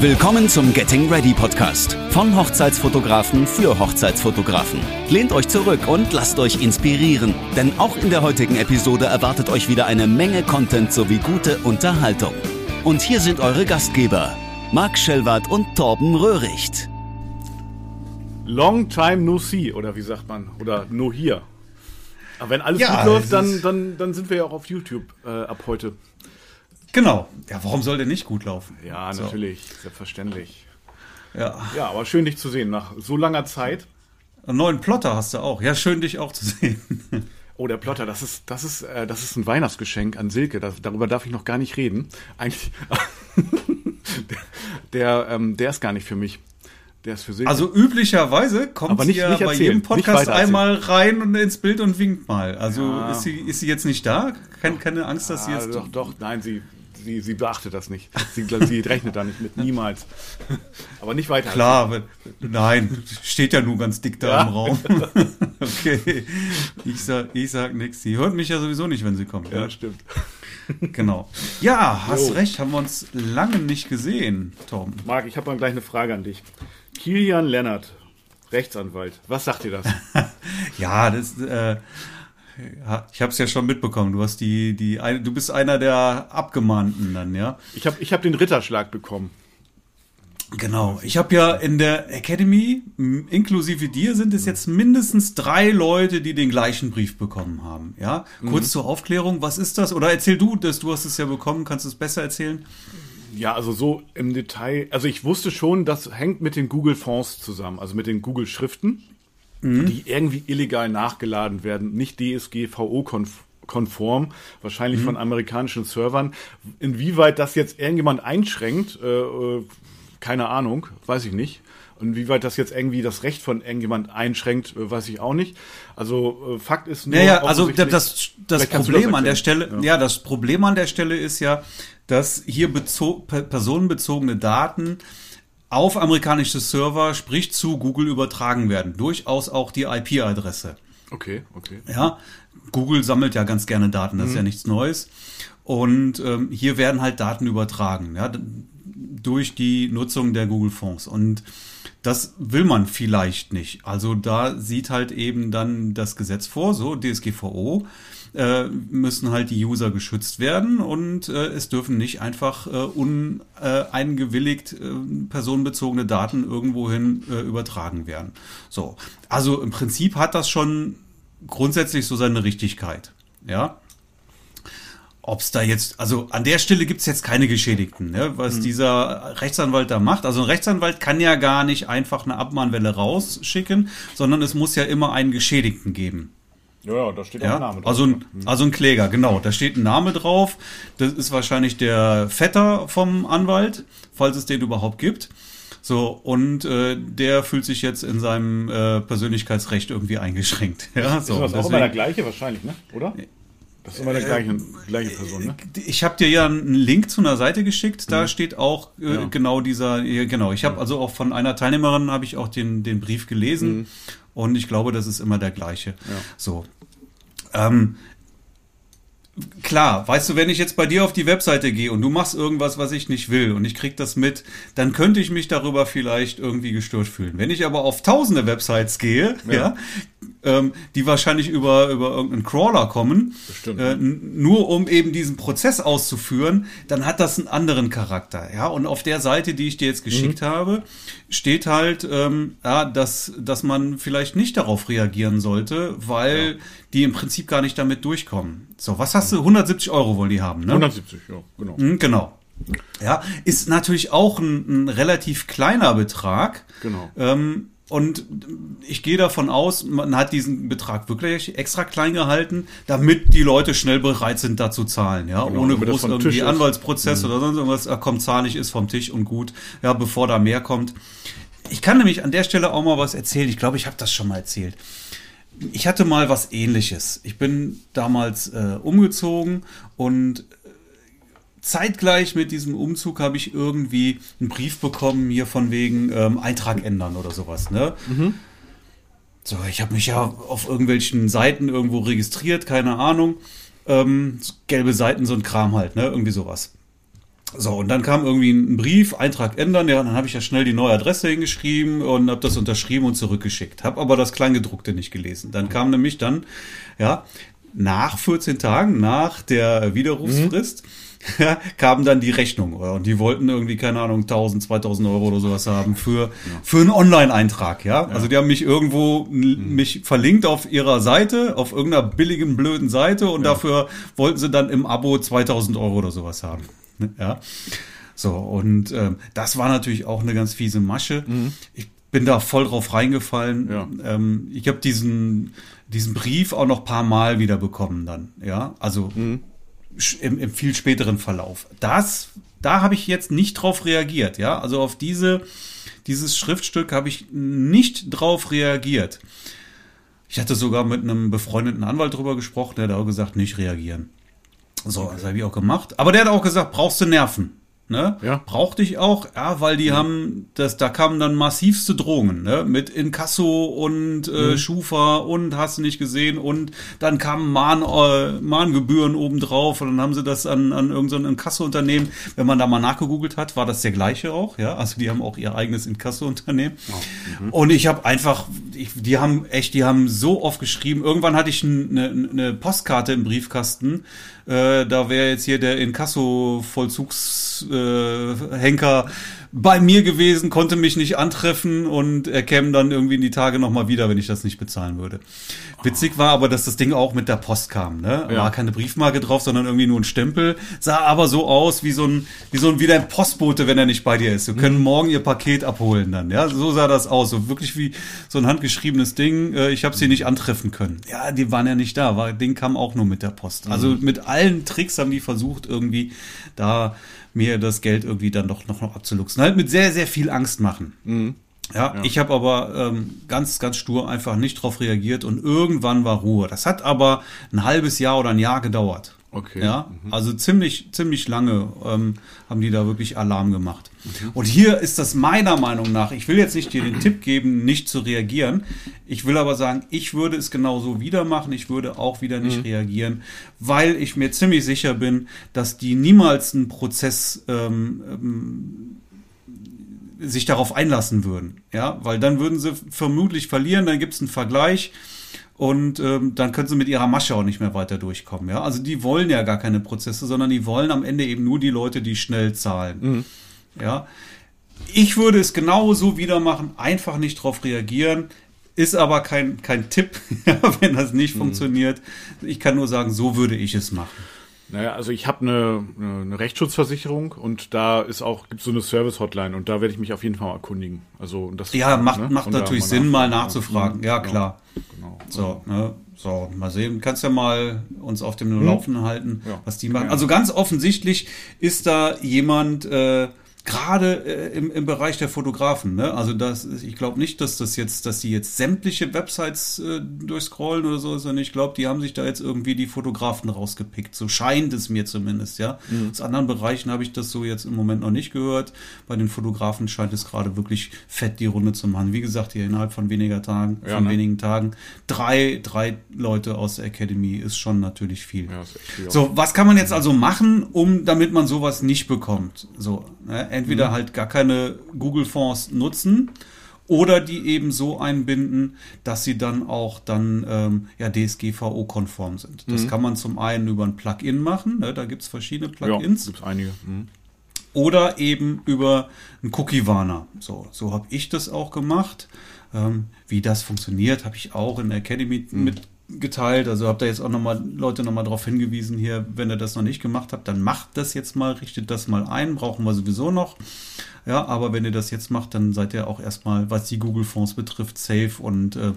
Willkommen zum Getting Ready Podcast von Hochzeitsfotografen für Hochzeitsfotografen. Lehnt euch zurück und lasst euch inspirieren, denn auch in der heutigen Episode erwartet euch wieder eine Menge Content sowie gute Unterhaltung. Und hier sind eure Gastgeber, Marc Schellwart und Torben Röhricht. Long time no see, oder wie sagt man? Oder no here. Aber wenn alles Ja, gut läuft, dann, dann, dann sind wir ja auch auf YouTube äh, ab heute. Genau. Ja, warum soll der nicht gut laufen? Ja, So. natürlich, selbstverständlich. Ja. Ja, aber schön dich zu sehen nach so langer Zeit. Einen neuen Plotter hast du auch. Ja, schön dich auch zu sehen. Oh, der Plotter, das ist, das ist, äh, das ist ein Weihnachtsgeschenk an Silke. Das, darüber darf ich noch gar nicht reden. Eigentlich, der, der, ähm, der ist gar nicht für mich. Der ist für Silke. Also üblicherweise kommt Aber nicht- sie ja nicht bei jedem Podcast einmal rein und ins Bild und winkt mal. Also Ja. ist, sie, ist sie jetzt nicht da? Keine, keine Angst, dass sie ah, jetzt. doch, doch, nein, sie, sie, sie beachtet das nicht. Sie, sie rechnet da nicht mit, niemals. Aber nicht weiter. Klar, wenn- nein, steht ja nur ganz dick da Ja. im Raum. okay. Ich sag, ich sag nichts. Sie hört mich ja sowieso nicht, wenn sie kommt. Ja, Ja, stimmt. genau. Ja, hast Jo. recht, haben wir uns lange nicht gesehen, Tom. Marc, ich habe mal gleich eine Frage an dich. Kilian Lennart, Rechtsanwalt, was sagt dir das? Ja, das, äh, ich habe es ja schon mitbekommen. Du hast die, die, du bist einer der Abgemahnten dann, ja. Ich habe ich hab den Ritterschlag bekommen. Genau. Ich habe ja in der Academy, inklusive dir, sind es jetzt mindestens drei Leute, die den gleichen Brief bekommen haben. Ja. Kurz zur Aufklärung, was ist das? Oder erzähl du, dass du hast es ja bekommen, kannst du es besser erzählen? Ja, also so im Detail. Also ich wusste schon, das hängt mit den Google-Fonds zusammen, also mit den Google-Schriften, die irgendwie illegal nachgeladen werden, nicht DSGVO-konform, wahrscheinlich von amerikanischen Servern. Inwieweit das jetzt irgendjemand einschränkt, äh, äh, keine Ahnung, weiß ich nicht. Und wie weit das jetzt irgendwie das Recht von irgendjemand einschränkt, äh, weiß ich auch nicht. Also äh, Fakt ist nur. Naja, also das, das Problem das an der. Stelle, ja. das Problem an der Stelle ist ja, dass hier bezo per- personenbezogene Daten auf amerikanische Server, sprich zu Google übertragen werden. Durchaus auch die IP-Adresse. Okay, okay. Ja, Google sammelt ja ganz gerne Daten, das ist ja nichts Neues. Und ähm, hier werden halt Daten übertragen, ja, durch die Nutzung der Google-Fonds. Und das will man vielleicht nicht. Also da sieht halt eben dann das Gesetz vor, so DSGVO, äh, müssen halt die User geschützt werden und äh, es dürfen nicht einfach äh, uneingewilligt äh, personenbezogene Daten irgendwohin äh, übertragen werden. So, also im Prinzip hat das schon grundsätzlich so seine Richtigkeit. Ja. Ob es da jetzt, also an der Stelle gibt's jetzt keine Geschädigten, ne, was dieser Rechtsanwalt da macht. Also ein Rechtsanwalt kann ja gar nicht einfach eine Abmahnwelle rausschicken, sondern es muss ja immer einen Geschädigten geben. Ja, ja, da steht auch Ja, ein Name drauf. also ein, also ein Kläger, genau. Da steht ein Name drauf. Das ist wahrscheinlich der Vetter vom Anwalt, falls es den überhaupt gibt. So, und äh, der fühlt sich jetzt in seinem äh, Persönlichkeitsrecht irgendwie eingeschränkt. Ja, so. ist das auch deswegen- immer der gleiche wahrscheinlich, ne? Oder? Das ist immer der gleiche, gleiche Person, ne? Ich habe dir ja einen Link zu einer Seite geschickt, da steht auch äh, Mhm. Ja. genau dieser, genau. Ich habe also auch von einer Teilnehmerin habe ich auch den, den Brief gelesen Mhm. Und ich glaube, das ist immer der gleiche. So. Ähm, klar, weißt du, wenn ich jetzt bei dir auf die Webseite gehe und du machst irgendwas, was ich nicht will und ich krieg das mit, dann könnte ich mich darüber vielleicht irgendwie gestört fühlen. Wenn ich aber auf tausende Websites gehe, ja, ähm, die wahrscheinlich über, über irgendeinen Crawler kommen, äh, nur um eben diesen Prozess auszuführen, dann hat das einen anderen Charakter. Ja, und auf der Seite, die ich dir jetzt geschickt habe, steht halt, ähm, ja, dass, dass man vielleicht nicht darauf reagieren sollte, weil die im Prinzip gar nicht damit durchkommen. So, was hast du? 170 Euro wollen die haben, ne? 170, ja, genau. Mhm, Genau. Ja, ist natürlich auch ein, ein relativ kleiner Betrag. Genau. Ähm, und ich gehe davon aus, man hat diesen Betrag wirklich extra klein gehalten, damit die Leute schnell bereit sind, da zu zahlen. Ja, Genau, ohne groß irgendwie Tisch ist. Mhm. Anwaltsprozess oder sonst irgendwas. Ah, komm, zahle ich, ist vom Tisch und gut. Ja, bevor da mehr kommt. Ich kann nämlich an der Stelle auch mal was erzählen. Ich glaube, ich habe das schon mal erzählt. Ich hatte mal was ähnliches. Ich bin damals äh, umgezogen und zeitgleich mit diesem Umzug habe ich irgendwie einen Brief bekommen, hier von wegen ähm, Eintrag ändern oder sowas. Ne? So, ich habe mich ja auf irgendwelchen Seiten irgendwo registriert, keine Ahnung. Ähm, gelbe Seiten, so ein Kram halt, ne? Irgendwie sowas. So, und dann kam irgendwie ein Brief, Eintrag ändern, ja, dann habe ich ja schnell die neue Adresse hingeschrieben und habe das unterschrieben und zurückgeschickt. Habe aber das Kleingedruckte nicht gelesen. Dann kam nämlich dann, ja, nach 14 Tagen, nach der Widerrufsfrist, mhm. kam dann die Rechnung. Und die wollten irgendwie, keine Ahnung, 1000, 2000 Euro oder sowas haben für, ja. für einen Online-Eintrag, ja? ja? Also die haben mich irgendwo, mhm. mich verlinkt auf ihrer Seite, auf irgendeiner billigen, blöden Seite und ja. dafür wollten sie dann im Abo 2000 Euro oder sowas haben. Ne? Ja. So, und ähm, das war natürlich auch eine ganz fiese Masche. Mhm. Ich bin da voll drauf reingefallen. Ähm, ich habe diesen, diesen Brief auch noch paar Mal wieder bekommen dann. Ja, also mhm. Im, im viel späteren Verlauf. Das, da habe ich jetzt nicht drauf reagiert. Ja, also auf diese, dieses Schriftstück habe ich nicht drauf reagiert. Ich hatte sogar mit einem befreundeten Anwalt drüber gesprochen, der hat auch gesagt, nicht reagieren. So, das habe ich auch gemacht. Aber der hat auch gesagt, brauchst du Nerven. Ne? Ja. Brauchte ich auch, ja, weil die mhm. haben, das, da kamen dann massivste Drohungen, ne? Mit Inkasso und äh, mhm. Schufa und hast du nicht gesehen und dann kamen Mahn, äh, Mahngebühren obendrauf und dann haben sie das an, an irgendein so Inkasso-Unternehmen. Wenn man da mal nachgegoogelt hat, war das der gleiche auch, ja. Also die haben auch ihr eigenes Inkasso-Unternehmen. Oh. Mhm. Und ich habe einfach, ich, die haben echt, die haben so oft geschrieben. Irgendwann hatte ich eine, eine Postkarte im Briefkasten äh, da wäre jetzt hier der Inkasso-Vollzugshenker äh, bei mir gewesen, konnte mich nicht antreffen und er käme dann irgendwie in die Tage nochmal wieder, wenn ich das nicht bezahlen würde. Witzig war aber, dass das Ding auch mit der Post kam. Ne? Ja. War keine Briefmarke drauf, sondern irgendwie nur ein Stempel. Sah aber so aus wie so ein, wie so ein, wie dein Postbote, wenn er nicht bei dir ist. Wir können mhm. morgen ihr Paket abholen dann. Ja, so sah das aus. So wirklich wie so ein handgeschriebenes Ding. Äh, ich habe sie nicht antreffen können. Ja, die waren ja nicht da. War, Ding kam auch nur mit der Post. Also mhm. mit allen Tricks haben die versucht, irgendwie da mir das Geld irgendwie dann doch noch, noch abzuluxen. Halt mit sehr, sehr viel Angst machen. Mhm. Ja, ja, ich habe aber ähm, ganz, ganz stur einfach nicht drauf reagiert und irgendwann war Ruhe. Das hat aber ein halbes Jahr oder ein Jahr gedauert. Okay. Ja, mhm. also ziemlich, ziemlich lange ähm, haben die da wirklich Alarm gemacht. Mhm. Und hier ist das meiner Meinung nach, ich will jetzt nicht dir den Tipp geben, nicht zu reagieren. Ich will aber sagen, ich würde es genauso wieder machen. Ich würde auch wieder nicht mhm. reagieren, weil ich mir ziemlich sicher bin, dass die niemals einen Prozess ähm, ähm, sich darauf einlassen würden. Ja, weil dann würden sie vermutlich verlieren, dann gibt es einen Vergleich und ähm, dann können sie mit ihrer Masche auch nicht mehr weiter durchkommen. Ja, also die wollen ja gar keine Prozesse, sondern die wollen am Ende eben nur die Leute, die schnell zahlen. Mhm. Ja, ich würde es genauso wieder machen, einfach nicht darauf reagieren. Ist aber kein, kein Tipp, wenn das nicht mhm. funktioniert. Ich kann nur sagen, so würde ich es machen. Naja, also ich habe eine, eine Rechtsschutzversicherung und da ist auch gibt so eine Service-Hotline und da werde ich mich auf jeden Fall mal erkundigen. Also das ja macht ne? macht natürlich mal Sinn, mal nachzufragen. Ja, genau. klar. Genau. So, ne? so mal sehen. Kannst ja mal uns auf dem hm? Laufenden halten, ja. was die machen. Also ganz offensichtlich ist da jemand äh, gerade äh, im, im Bereich der Fotografen. Ne? Also das, ich glaube nicht, dass das jetzt, dass die jetzt sämtliche Websites äh, durchscrollen oder so, sondern ich glaube, die haben sich da jetzt irgendwie die Fotografen rausgepickt. So scheint es mir zumindest, ja. Mhm. Aus anderen Bereichen habe ich das so jetzt im Moment noch nicht gehört. Bei den Fotografen scheint es gerade wirklich fett die Runde zu machen. Wie gesagt, hier innerhalb von weniger Tagen, ja, von ne? wenigen Tagen, drei, drei Leute aus der Academy ist schon natürlich viel. Ja, viel so, was kann man jetzt also machen, um damit man sowas nicht bekommt? So, ne? Entweder mhm. halt gar keine Google-Fonds nutzen oder die eben so einbinden, dass sie dann auch dann ähm, ja DSGVO-konform sind. Das mhm. kann man zum einen über ein Plugin machen, ne? da gibt es verschiedene Plugins. Ja, gibt einige. Mhm. Oder eben über einen Cookie-Warner. So, so habe ich das auch gemacht. Ähm, wie das funktioniert, habe ich auch in der Academy mhm. mit geteilt. Also habt ihr jetzt auch nochmal Leute nochmal darauf hingewiesen hier, wenn ihr das noch nicht gemacht habt, dann macht das jetzt mal, richtet das mal ein, brauchen wir sowieso noch. Ja, aber wenn ihr das jetzt macht, dann seid ihr auch erstmal, was die Google-Fonds betrifft, safe und äh,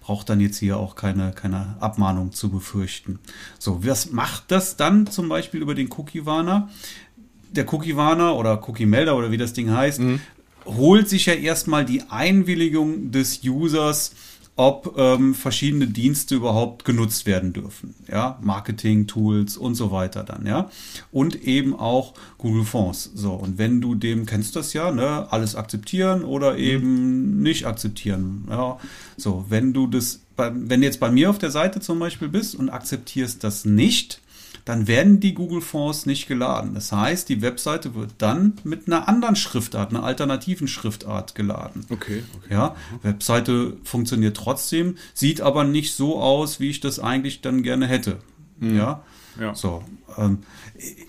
braucht dann jetzt hier auch keine, keine Abmahnung zu befürchten. So, was macht das dann zum Beispiel über den Cookie-Warner? Der Cookie-Warner oder Cookie-Melder oder wie das Ding heißt, mhm. holt sich ja erstmal die Einwilligung des Users, ob ähm, verschiedene Dienste überhaupt genutzt werden dürfen. Ja, Marketing-Tools und so weiter dann, ja. Und eben auch Google Fonds. So, und wenn du dem, kennst das ja, ne, alles akzeptieren oder mhm. eben mhm. nicht akzeptieren. Ja, so, wenn du das, bei, wenn du jetzt bei mir auf der Seite zum Beispiel bist und akzeptierst das nicht, dann werden die Google Fonds nicht geladen. Das heißt, die Webseite wird dann mit einer anderen Schriftart, einer alternativen Schriftart geladen. Okay, okay. Ja, Webseite funktioniert trotzdem, sieht aber nicht so aus, wie ich das eigentlich dann gerne hätte. Ja. Ja. So, ähm,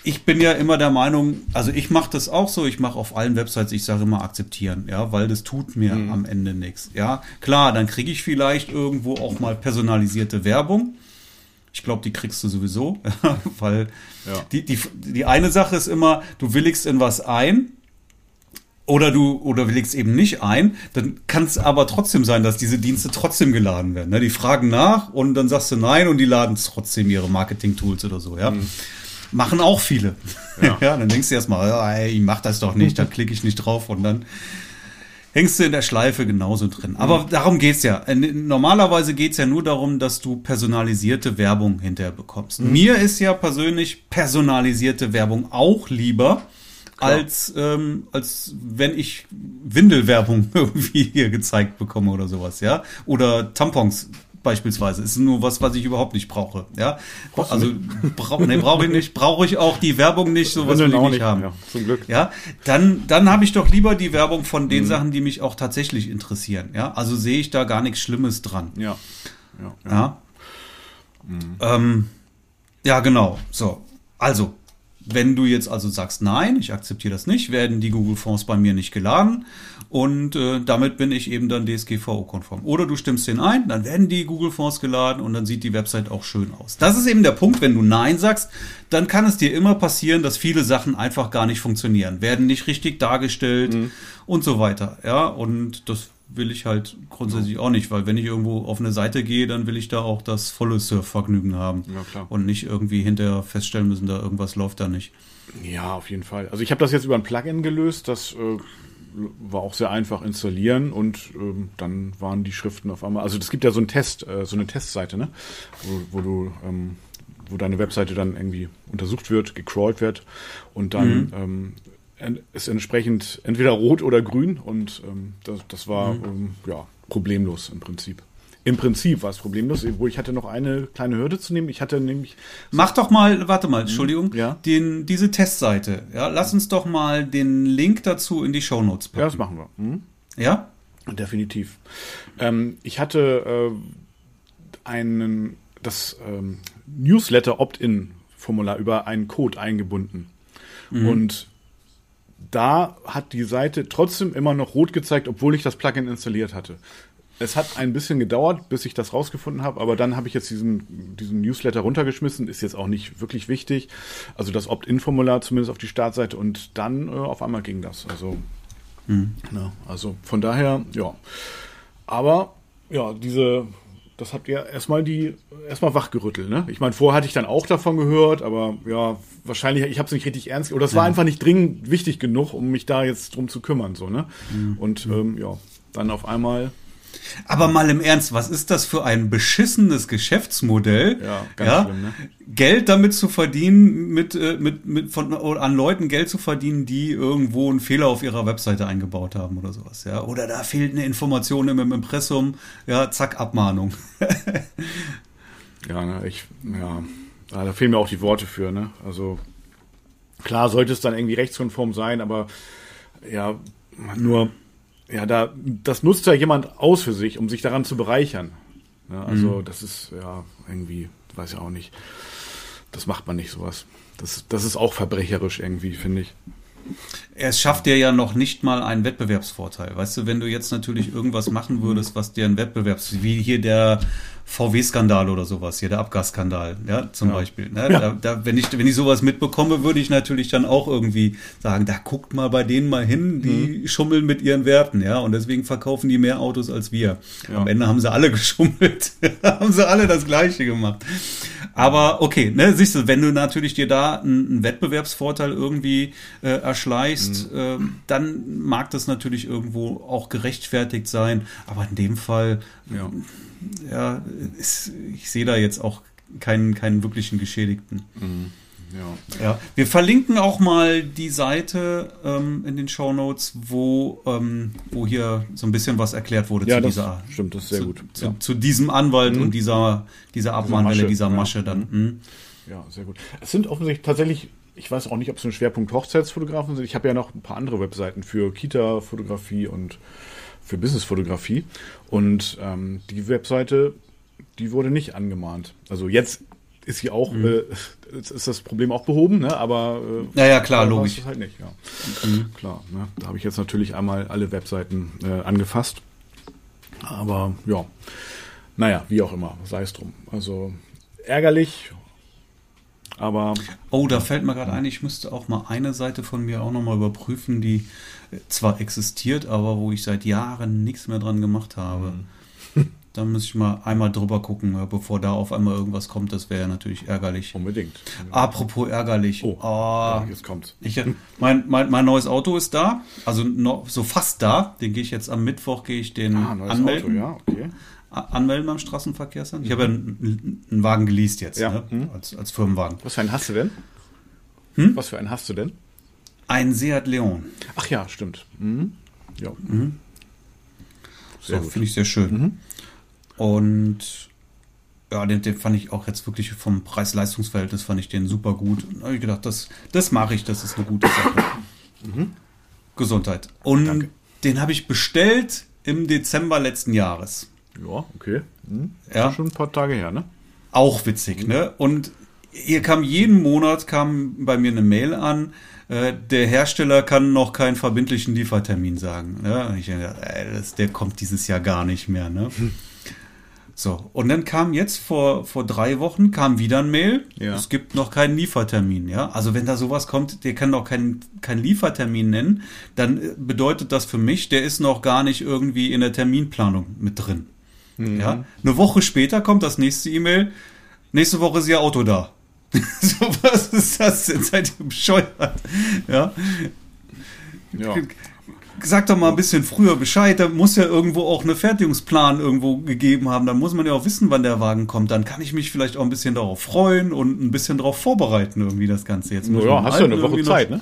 ich bin ja immer der Meinung, also ich mache das auch so, ich mache auf allen Websites, ich sage immer akzeptieren, ja, weil das tut mir am Ende nichts. Ja, klar, dann kriege ich vielleicht irgendwo auch mal personalisierte Werbung. Ich glaube, die kriegst du sowieso, weil Ja. die, die, die eine Sache ist immer, du willigst in was ein oder du oder willigst eben nicht ein, dann kann es aber trotzdem sein, dass diese Dienste trotzdem geladen werden. Ne? Die fragen nach und dann sagst du nein und die laden trotzdem ihre Marketing-Tools oder so, ja. Machen auch viele. Ja. Ja. dann denkst du erstmal, ey, ich mach das doch nicht, da klicke ich nicht drauf und dann hängst du in der Schleife genauso drin. Aber darum geht's ja. Äh, Normalerweise geht's ja nur darum, dass du personalisierte Werbung hinterher bekommst. Mir ist ja persönlich personalisierte Werbung auch lieber, als, ähm, als wenn ich Windelwerbung irgendwie hier gezeigt bekomme oder sowas, ja. Oder Tampons beispielsweise. Ist nur was, was ich überhaupt nicht brauche, ja. Also bra nee, brauche ich nicht, brauche ich auch die Werbung nicht, sowas will ich auch nicht nicht, haben. ja, zum Glück. Ja, dann, dann habe ich doch lieber die Werbung von den Sachen, die mich auch tatsächlich interessieren. Ja, also sehe ich da gar nichts Schlimmes dran. Ja. Ja. ja. Ja, ähm, ja genau. So, also, wenn du jetzt also sagst, nein, ich akzeptiere das nicht, werden die Google-Fonds bei mir nicht geladen und äh, damit bin ich eben dann DSGVO-konform. Oder du stimmst den ein, dann werden die Google-Fonds geladen und dann sieht die Website auch schön aus. Das ist eben der Punkt, wenn du nein sagst, dann kann es dir immer passieren, dass viele Sachen einfach gar nicht funktionieren, werden nicht richtig dargestellt und so weiter. Ja, und das will ich halt grundsätzlich auch nicht, weil wenn ich irgendwo auf eine Seite gehe, dann will ich da auch das volle Surfvergnügen haben. Ja, klar. Und nicht irgendwie hinterher feststellen müssen, da irgendwas läuft da nicht. Ja, auf jeden Fall. Also ich habe das jetzt über ein Plugin gelöst, das äh, war auch sehr einfach installieren und ähm, dann waren die Schriften auf einmal. Also es gibt ja so einen Test, äh, so eine Testseite, ne, wo, wo du, ähm, wo deine Webseite dann irgendwie untersucht wird, gecrawlt wird und dann ähm, en- ist entsprechend entweder rot oder grün und ähm, das, das war ähm, ja problemlos im Prinzip. Im Prinzip war es problemlos, obwohl ich hatte noch eine kleine Hürde zu nehmen. Ich hatte nämlich Mach doch mal, warte mal, Entschuldigung, Ja. den, diese Testseite. Ja, lass uns doch mal den Link dazu in die Shownotes ja, das packen. machen wir. Mhm. Ja? Definitiv. Ähm, ich hatte äh, einen, das ähm, Newsletter Opt-in-Formular über einen Code eingebunden. Und da hat die Seite trotzdem immer noch rot gezeigt, obwohl ich das Plugin installiert hatte. Es hat ein bisschen gedauert, bis ich das rausgefunden habe, aber dann habe ich jetzt diesen, diesen Newsletter runtergeschmissen, ist jetzt auch nicht wirklich wichtig. Also das Opt-in-Formular zumindest auf die Startseite und dann äh, auf einmal ging das. Also, na, also von daher, ja. Aber ja, diese, das habt ihr erstmal die erstmal wachgerüttelt, ne? Ich meine, vorher hatte ich dann auch davon gehört, aber ja, wahrscheinlich, ich habe es nicht richtig ernst oder es war einfach nicht dringend wichtig genug, um mich da jetzt drum zu kümmern, so, ne? Und ähm, ja, dann auf einmal, Aber mal im Ernst, was ist das für ein beschissenes Geschäftsmodell? Ja, ganz schlimm, ne? Geld damit zu verdienen, mit, äh, mit, mit von, an Leuten Geld zu verdienen, die irgendwo einen Fehler auf ihrer Webseite eingebaut haben oder sowas, ja. Oder da fehlt eine Information im Impressum, ja, zack, Abmahnung. ja, ne, ich, ja, da fehlen mir auch die Worte für, ne? Also klar sollte es dann irgendwie rechtskonform sein, aber ja, nur, ja, da, das nutzt ja jemand aus für sich, um sich daran zu bereichern. Ja, also das ist ja irgendwie, weiß ich auch nicht. Das macht man nicht sowas. Das, das ist auch verbrecherisch irgendwie, finde ich. Es schafft dir ja noch nicht mal einen Wettbewerbsvorteil. Weißt du, wenn du jetzt natürlich irgendwas machen würdest, was dir ein Wettbewerbs, wie hier der VW-Skandal oder sowas, hier der Abgasskandal, ja, zum Ja. Beispiel. Ne? Da, da, wenn ich, wenn ich sowas mitbekomme, würde ich natürlich dann auch irgendwie sagen, da guckt mal bei denen mal hin, die schummeln mit ihren Werten, ja, und deswegen verkaufen die mehr Autos als wir. Ja. Am Ende haben sie alle geschummelt, haben sie alle das Gleiche gemacht. Aber okay, ne, siehst du, wenn du natürlich dir da einen, einen Wettbewerbsvorteil irgendwie äh, erschleichst, ähm, dann mag das natürlich irgendwo auch gerechtfertigt sein. Aber in dem Fall, Ja. Ja, ist, ich sehe da jetzt auch keinen, keinen wirklichen Geschädigten. Ja. Ja, wir verlinken auch mal die Seite ähm, in den Show Notes, wo, ähm, wo hier so ein bisschen was erklärt wurde Ja, zu das dieser stimmt, das ist sehr zu, gut. Zu, Ja. zu diesem Anwalt und dieser, dieser Abmahnwelle, Masche, dieser. Masche dann. Mhm. Ja, sehr gut. Es sind offensichtlich tatsächlich, ich weiß auch nicht, ob es ein Schwerpunkt Hochzeitsfotografen sind. Ich habe ja noch ein paar andere Webseiten für Kita-Fotografie und für Business-Fotografie. Und ähm, die Webseite, die wurde nicht angemahnt. Also jetzt ist sie auch, mhm. äh, ist das Problem auch behoben, ne? aber äh, ja, ja, klar, logisch. Ist halt nicht, ja. Mhm. Klar, ne? da habe ich jetzt natürlich einmal alle Webseiten äh, angefasst. Aber ja, naja, wie auch immer, sei es drum. Also ärgerlich, aber. Oh, da fällt mir gerade ein, ich müsste auch mal eine Seite von mir auch nochmal überprüfen, die zwar existiert, aber wo ich seit Jahren nichts mehr dran gemacht habe. Mhm. Da muss ich mal einmal drüber gucken, bevor da auf einmal irgendwas kommt. Das wäre natürlich ärgerlich. Unbedingt. Apropos ärgerlich. Oh, oh jetzt kommt's. Ich, mein, mein, mein neues Auto ist da. Also noch, so fast da. Den gehe ich jetzt am Mittwoch, gehe ich den ah, anmelden. Auto, ja, okay. Anmelden beim Straßenverkehrsamt. Ich habe ja einen, einen, Wagen geleast jetzt, ja. ne? hm. als, als Firmenwagen. Was für einen hast du denn? Hm? Was für einen hast du denn? Ein Seat Leon. Ach ja, stimmt. Mhm. Ja. Mhm. so, finde ich sehr schön. Mhm. Und ja, den, den, fand ich auch jetzt wirklich vom Preis-Leistungs-Verhältnis fand ich den super gut. Da habe ich gedacht, das, das mache ich, das ist eine gute Sache. Mhm. Gesundheit. Und Danke. den habe ich bestellt im Dezember letzten Jahres. Ja, okay. Mhm. Ja. Schon ein paar Tage her, ne? Auch witzig, ne? Und hier kam jeden Monat kam bei mir eine Mail an, äh, der Hersteller kann noch keinen verbindlichen Liefertermin sagen. Ne? Ich, äh, das, der kommt dieses Jahr gar nicht mehr, ne? Hm. So, und dann kam jetzt vor, vor drei Wochen kam wieder ein Mail. Ja. Es gibt noch keinen Liefertermin, ja. Also wenn da sowas kommt, der kann noch keinen keinen Liefertermin nennen, dann bedeutet das für mich, der ist noch gar nicht irgendwie in der Terminplanung mit drin. Mhm. Ja. Eine Woche später kommt das nächste E-Mail. Nächste Woche ist Ihr Auto da. so, was ist das denn? Seid ihr bescheuert? Ja. ja sag doch mal ein bisschen früher Bescheid. Da muss ja irgendwo auch eine Fertigungsplan irgendwo gegeben haben. Da muss man ja auch wissen, wann der Wagen kommt. Dann kann ich mich vielleicht auch ein bisschen darauf freuen und ein bisschen darauf vorbereiten, irgendwie das Ganze jetzt. Muss ja, hast du eine Woche Zeit, ne?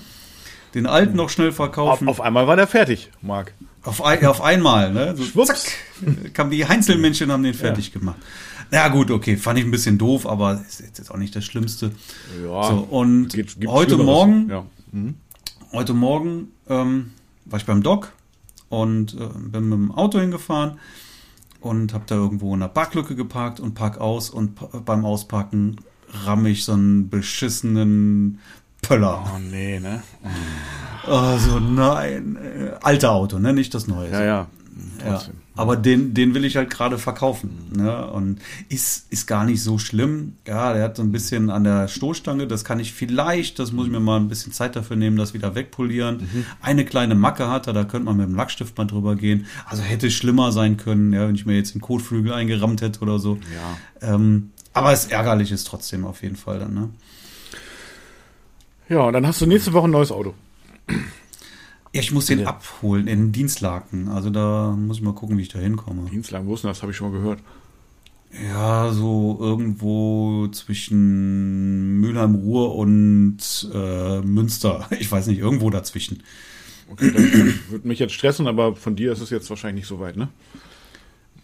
Den alten noch schnell verkaufen. Auf, auf einmal war der fertig, Marc. Auf, ein, auf einmal, ne? So, zack, kam die Einzelmännchen haben den fertig ja. gemacht. Na ja, gut, okay, fand ich ein bisschen doof, aber ist jetzt auch nicht das Schlimmste. Ja. So, und geht, heute Morgen, ja. mhm. heute Morgen ähm, war ich beim Doc und äh, bin mit dem Auto hingefahren und habe da irgendwo in der Parklücke geparkt und park aus und beim Ausparken ramm ich so einen beschissenen Pöller. Oh nee, ne? Also nein, äh, alter Auto, ne, nicht das neue. Ja, ja. Ja, aber den, den will ich halt gerade verkaufen. Ne? Und ist, ist gar nicht so schlimm. Ja, der hat so ein bisschen an der Stoßstange, das kann ich vielleicht, das muss ich mir mal ein bisschen Zeit dafür nehmen, das wieder wegpolieren. Mhm. Eine kleine Macke hat er, da könnte man mit dem Lackstift mal drüber gehen. Also hätte schlimmer sein können, ja, wenn ich mir jetzt den Kotflügel eingerammt hätte oder so. Ja. Ähm, aber es ärgerlich ist trotzdem auf jeden Fall dann, ne? Ja, und dann hast du nächste Woche ein neues Auto. Ja, ich muss den ja. abholen in Dienstlaken. Also da muss ich mal gucken, wie ich da hinkomme. Dienstlaken, wo ist denn das? Habe ich schon mal gehört. Ja, so irgendwo zwischen Mülheim-Ruhr und äh, Münster. Ich weiß nicht, irgendwo dazwischen. Okay, das würde mich jetzt stressen, aber von dir ist es jetzt wahrscheinlich nicht so weit, ne?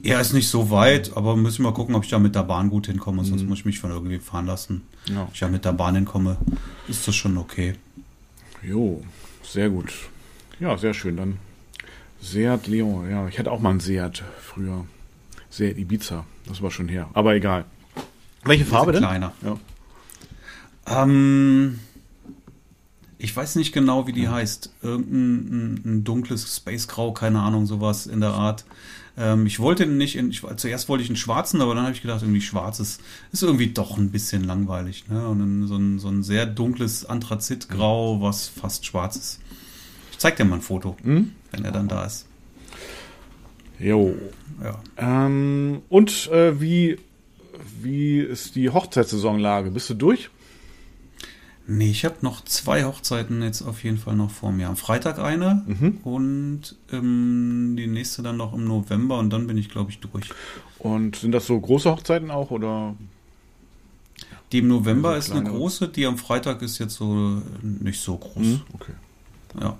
Ja, ist nicht so weit, aber müssen wir mal gucken, ob ich da mit der Bahn gut hinkomme. Sonst mhm. muss ich mich von irgendwie fahren lassen. Ja. Wenn ich da mit der Bahn hinkomme, ist das schon okay. Jo, sehr gut. Ja, sehr schön. Dann Seat Leon. Ja, ich hatte auch mal einen Seat früher. Seat Ibiza. Das war schon her. Aber egal. Welche Farbe denn? Kleiner. Ja. Ähm, ich weiß nicht genau, wie die ja. heißt. Irgendein ein, ein dunkles Space-Grau, keine Ahnung, sowas in der Art. Ähm, ich wollte nicht, in, ich, zuerst wollte ich einen schwarzen, aber dann habe ich gedacht, irgendwie schwarzes ist irgendwie doch ein bisschen langweilig. Ne? Und dann so ein, so ein sehr dunkles Anthrazitgrau, was fast schwarz ist. Ich zeig dir mal ein Foto, hm? wenn er dann da ist. Jo. Ja. Ähm, und äh, wie, wie ist die Hochzeitssaisonlage? Bist du durch? Nee, ich habe noch zwei Hochzeiten jetzt auf jeden Fall noch vor mir. Am Freitag eine mhm. und ähm, die nächste dann noch im November und dann bin ich, glaube ich, durch. Und sind das so große Hochzeiten auch oder? Die im November also ist eine große, die am Freitag ist jetzt so nicht so groß. Mhm, okay. Ja.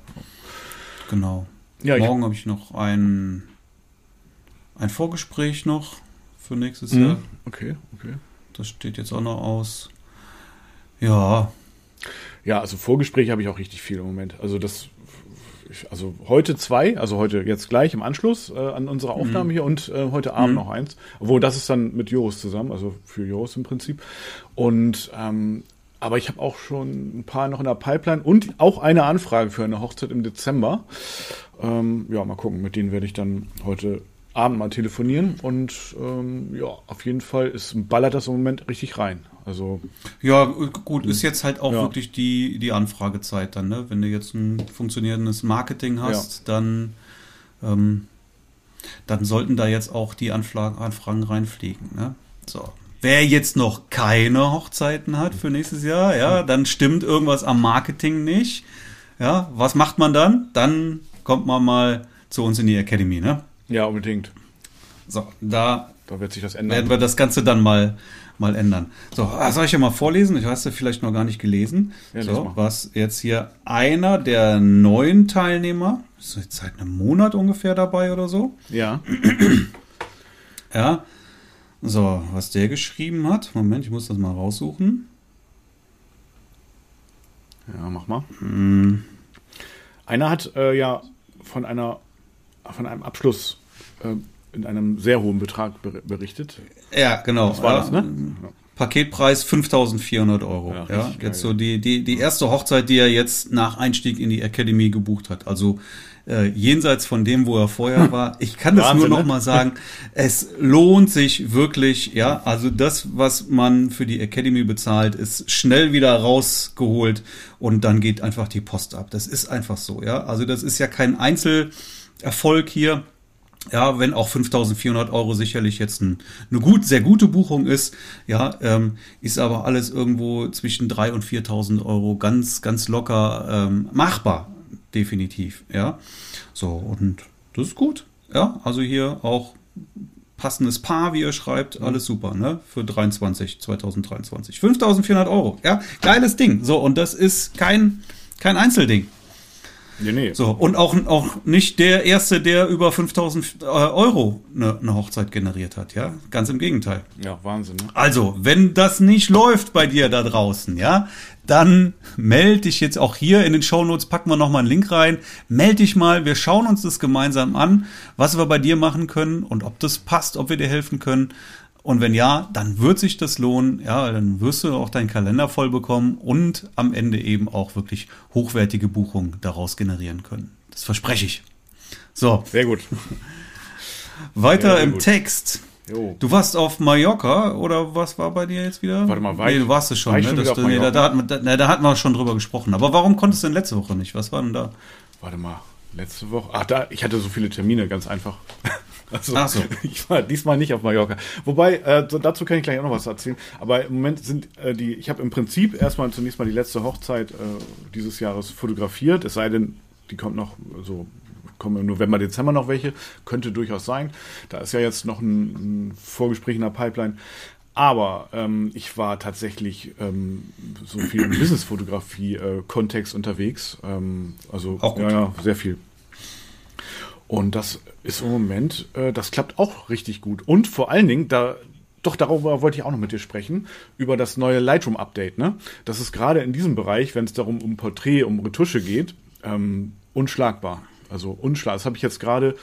Genau. Ja, Morgen habe ich noch ein, ein Vorgespräch noch für nächstes mhm. Jahr. Okay, okay. Das steht jetzt auch noch aus. Ja. Ja, also Vorgespräche habe ich auch richtig viel im Moment. Also das, also heute zwei, also heute jetzt gleich im Anschluss äh, an unsere Aufnahme mhm. hier und äh, heute Abend mhm. noch eins. Obwohl das ist dann mit Joris zusammen, also für Joris im Prinzip. Und ähm, aber ich habe auch schon ein paar noch in der Pipeline und auch eine Anfrage für eine Hochzeit im Dezember. Ähm, ja, mal gucken, mit denen werde ich dann heute Abend mal telefonieren und ähm, ja, auf jeden Fall ist ballert das im Moment richtig rein. Also ja, gut, ist jetzt halt auch ja. wirklich die die Anfragezeit dann, ne? Wenn du jetzt ein funktionierendes Marketing hast, ja. dann ähm, dann sollten da jetzt auch die Anfragen, Anfragen reinfliegen, ne? So. Wer jetzt noch keine Hochzeiten hat für nächstes Jahr, ja, dann stimmt irgendwas am Marketing nicht. Ja, was macht man dann? Dann kommt man mal zu uns in die Academy, ne? Ja, unbedingt. So, da, da wird sich das ändern. Werden wir das Ganze dann mal, mal ändern. So, ah, soll ich ja mal vorlesen? Ich hast du vielleicht noch gar nicht gelesen. Ja, so, was jetzt hier einer der neuen Teilnehmer, ist jetzt seit einem Monat ungefähr dabei oder so. Ja. ja. So, was der geschrieben hat. Moment, ich muss das mal raussuchen. Ja, mach mal. Hm. Einer hat äh, ja von einer von einem Abschluss äh, in einem sehr hohen Betrag berichtet. Ja, genau. Was war das, ne? Paketpreis 5400 Euro. Ja, ja jetzt so die, die, die erste Hochzeit, die er jetzt nach Einstieg in die Academy gebucht hat. Also äh, jenseits von dem, wo er vorher war. Ich kann das Wahnsinn, nur noch ne? mal sagen. Es lohnt sich wirklich, ja. Also das, was man für die Academy bezahlt, ist schnell wieder rausgeholt und dann geht einfach die Post ab. Das ist einfach so, ja. Also das ist ja kein Einzelerfolg hier. Ja, wenn auch 5.400 Euro sicherlich jetzt ein, eine gut, sehr gute Buchung ist, ja, ähm, ist aber alles irgendwo zwischen 3.000 und 4.000 Euro ganz, ganz locker ähm, machbar definitiv, ja. So, und das ist gut, ja. Also hier auch passendes Paar, wie er schreibt, alles super, ne? Für 23, 2023. 5400 Euro, ja. Geiles Ding. So, und das ist kein, kein Einzelding. Nee, nee. So, und auch, auch nicht der Erste, der über 5000 äh, Euro eine, eine Hochzeit generiert hat, ja. Ganz im Gegenteil. Ja, Wahnsinn. Ne? Also, wenn das nicht läuft bei dir da draußen, ja, dann melde dich jetzt auch hier in den Show Notes, packen wir nochmal einen Link rein. Melde dich mal, wir schauen uns das gemeinsam an, was wir bei dir machen können und ob das passt, ob wir dir helfen können. Und wenn ja, dann wird sich das lohnen. Ja, dann wirst du auch deinen Kalender voll bekommen und am Ende eben auch wirklich hochwertige Buchungen daraus generieren können. Das verspreche ich. So. Sehr gut. Weiter sehr im gut. Text. Jo. Du warst auf Mallorca oder was war bei dir jetzt wieder? Warte mal, war nee, du warst es schon, ne? Schon du, nee, da, da, hat, da, da hatten wir schon drüber gesprochen. Aber warum konntest du denn letzte Woche nicht? Was war denn da? Warte mal, letzte Woche. Ach, da, ich hatte so viele Termine, ganz einfach. Also, Ach so. ich war diesmal nicht auf Mallorca. Wobei, äh, dazu kann ich gleich auch noch was erzählen. Aber im Moment sind äh, die, ich habe im Prinzip erstmal zunächst mal die letzte Hochzeit äh, dieses Jahres fotografiert. Es sei denn, die kommt noch so kommen im November, Dezember noch welche, könnte durchaus sein. Da ist ja jetzt noch ein, ein Vorgespräch in der Pipeline. Aber ähm, ich war tatsächlich ähm, so viel im Business-Fotografie-Kontext äh, unterwegs. Ähm, also Auch gut. Ja, ja, sehr viel. Und das ist im Moment, äh, das klappt auch richtig gut. Und vor allen Dingen, da, doch darüber wollte ich auch noch mit dir sprechen, über das neue Lightroom-Update. Ne? Das ist gerade in diesem Bereich, wenn es darum um Porträt, um Retusche geht, ähm, unschlagbar. Also unschlagbar. Das habe ich jetzt gerade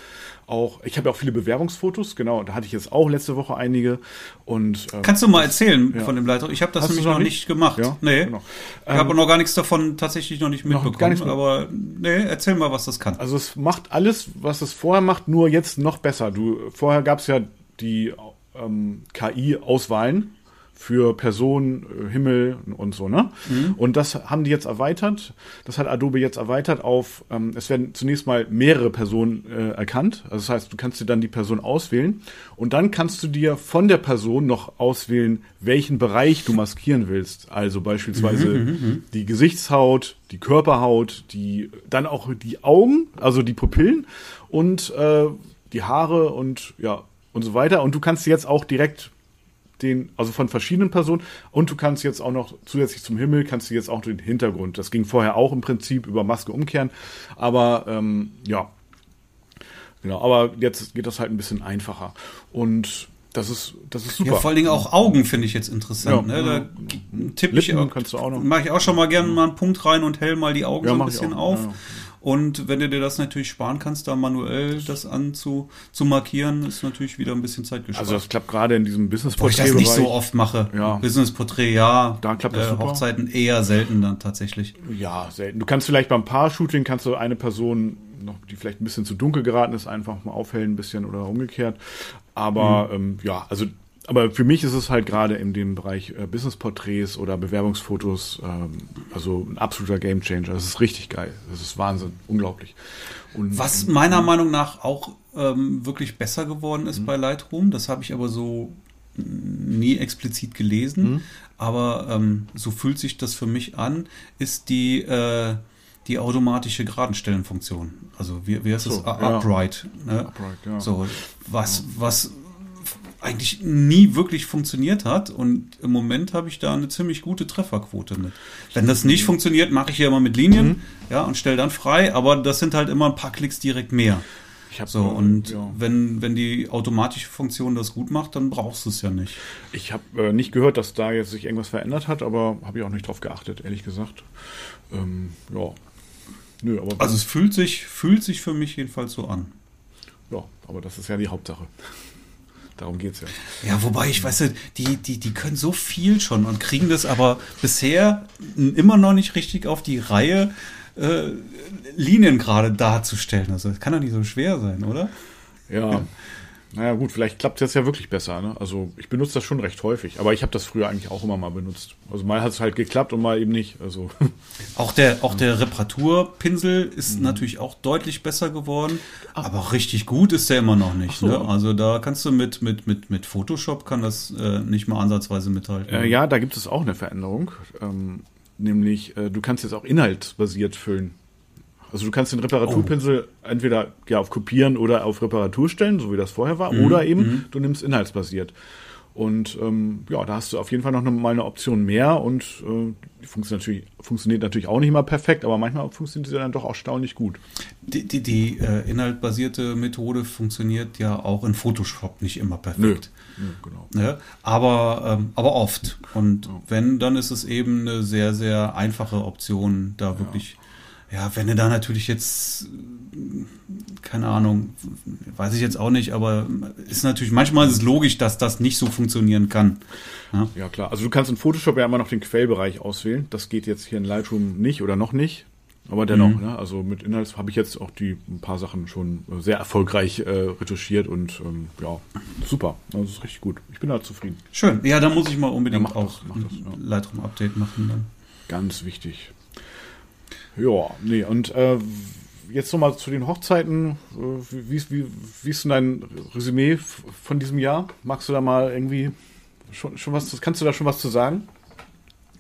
auch, ich habe ja auch viele Bewerbungsfotos, genau, da hatte ich jetzt auch letzte Woche einige. Und, äh, Kannst du mal erzählen ja. von dem Leiter? Ich habe das Hast nämlich noch nicht, nicht gemacht. Ja, nee. Genau. Ich ähm, habe noch gar nichts davon tatsächlich noch nicht mitbekommen. Noch gar nichts aber nee, erzähl mal, was das kann. Also es macht alles, was es vorher macht, nur jetzt noch besser. Du, vorher gab es ja die ähm, KI-Auswahlen für Person, äh, Himmel und so, ne? Mhm. Und das haben die jetzt erweitert. Das hat Adobe jetzt erweitert auf, ähm, es werden zunächst mal mehrere Personen äh, erkannt. Also das heißt, du kannst dir dann die Person auswählen und dann kannst du dir von der Person noch auswählen, welchen Bereich du maskieren willst. Also beispielsweise mhm, mhm, mhm. die Gesichtshaut, die Körperhaut, die, dann auch die Augen, also die Pupillen und äh, die Haare und ja, und so weiter. Und du kannst jetzt auch direkt den, also von verschiedenen Personen. Und du kannst jetzt auch noch zusätzlich zum Himmel, kannst du jetzt auch den Hintergrund. Das ging vorher auch im Prinzip über Maske umkehren. Aber ähm, ja, genau. Aber jetzt geht das halt ein bisschen einfacher. Und das ist, das ist super. Ja, vor allen Dingen auch Augen finde ich jetzt interessant. Ja, ne? Da tippe ich kannst du auch noch. Mache ich auch schon mal gerne mal einen Punkt rein und hell mal die Augen Ja, so ein bisschen auf. ja. Und wenn du dir das natürlich sparen kannst, da manuell das anzu zu markieren, ist natürlich wieder ein bisschen Zeit gespart. Also das klappt gerade in diesem business Wo ich das nicht so oft mache. Ja. Business-Porträt, ja. Da klappt das äh, super. Hochzeiten eher selten dann tatsächlich. Ja, selten. Du kannst vielleicht beim Paar-Shooting kannst du eine Person noch, die vielleicht ein bisschen zu dunkel geraten ist, einfach mal aufhellen ein bisschen oder umgekehrt. Aber Mhm. ähm, ja, also aber für mich ist es halt gerade in dem Bereich äh, Business-Porträts oder Bewerbungsfotos ähm, also ein absoluter Gamechanger. Das ist richtig geil. Das ist Wahnsinn, unglaublich. Und Was meiner Meinung nach auch ähm, wirklich besser geworden Mhm. ist bei Lightroom, das habe ich aber so mm, nie explizit gelesen, Mhm. aber ähm, so fühlt sich das für mich an, ist die, äh, die automatische Geradenstellenfunktion. Also wie, wie heißt so, das? Ja. Upright. Ne? Upright, ja. So, was, was eigentlich nie wirklich funktioniert hat und im Moment habe ich da eine ziemlich gute Trefferquote mit. Wenn das nicht funktioniert, mache ich ja immer mit Linien, Mhm. ja, und stelle dann frei, aber das sind halt immer ein paar Klicks direkt mehr. ich habe So, und ja. wenn, wenn die automatische Funktion das gut macht, dann brauchst du es ja nicht. Ich habe äh, nicht gehört, dass da jetzt sich irgendwas verändert hat, aber habe ich auch nicht drauf geachtet, ehrlich gesagt. Ähm, ja. Nö, aber Also es fühlt sich, fühlt sich für mich jedenfalls so an. ja, aber das ist ja die Hauptsache. Darum geht's ja. Ja, wobei ich weiß, die, die, die können so viel schon und kriegen das aber bisher immer noch nicht richtig auf die Reihe, äh, Linien gerade darzustellen. Also das kann doch nicht so schwer sein, oder? Ja. Naja, gut, vielleicht klappt es jetzt ja wirklich besser. Ne? Also ich benutze das schon recht häufig, aber ich habe das früher eigentlich auch immer mal benutzt. Also mal hat es halt geklappt und mal eben nicht. Also Auch der, auch der Reparaturpinsel ist natürlich auch deutlich besser geworden, aber richtig gut ist der immer noch nicht. so. Ne? Also da kannst du mit, mit, mit, mit Photoshop kann das äh, nicht mal ansatzweise mithalten. äh, ja, da gibt es auch eine Veränderung. Ähm, nämlich, äh, du kannst jetzt auch inhaltsbasiert füllen. Also du kannst den Reparaturpinsel entweder ja, auf Kopieren oder auf Reparatur stellen, so wie das vorher war, oder eben du nimmst inhaltsbasiert. Und ähm, ja, da hast du auf jeden Fall noch eine, mal eine Option mehr und äh, die funktioniert natürlich, funktioniert natürlich auch nicht immer perfekt, aber manchmal funktioniert sie dann doch erstaunlich gut. Die, die, die äh, inhaltbasierte Methode funktioniert ja auch in Photoshop nicht immer Nö. perfekt. Nö, genau. Ne? Aber, ähm, aber oft. Und wenn, dann ist es eben eine sehr, sehr einfache Option, da wirklich, ja, wenn du da natürlich jetzt, keine Ahnung, weiß ich jetzt auch nicht, aber ist natürlich, manchmal ist es logisch, dass das nicht so funktionieren kann. Ja? Ja, klar. Also du kannst in Photoshop ja immer noch den Quellbereich auswählen. Das geht jetzt hier in Lightroom nicht oder noch nicht. Aber dennoch, Mhm. ne? also mit Inhalts habe ich jetzt auch die ein paar Sachen schon sehr erfolgreich äh, retuschiert und ähm, ja, super. Das ist richtig gut. Ich bin da zufrieden. Schön. Ja, da muss ich mal unbedingt Ja, auch das, das, ja. Lightroom-Update machen. Dann. Ganz wichtig. Ja, nee, und äh, jetzt nochmal zu den Hochzeiten. Äh, Wie, wie, wie, ist denn dein Resümee von diesem Jahr? Magst du da mal irgendwie schon, schon was, kannst du da schon was zu sagen?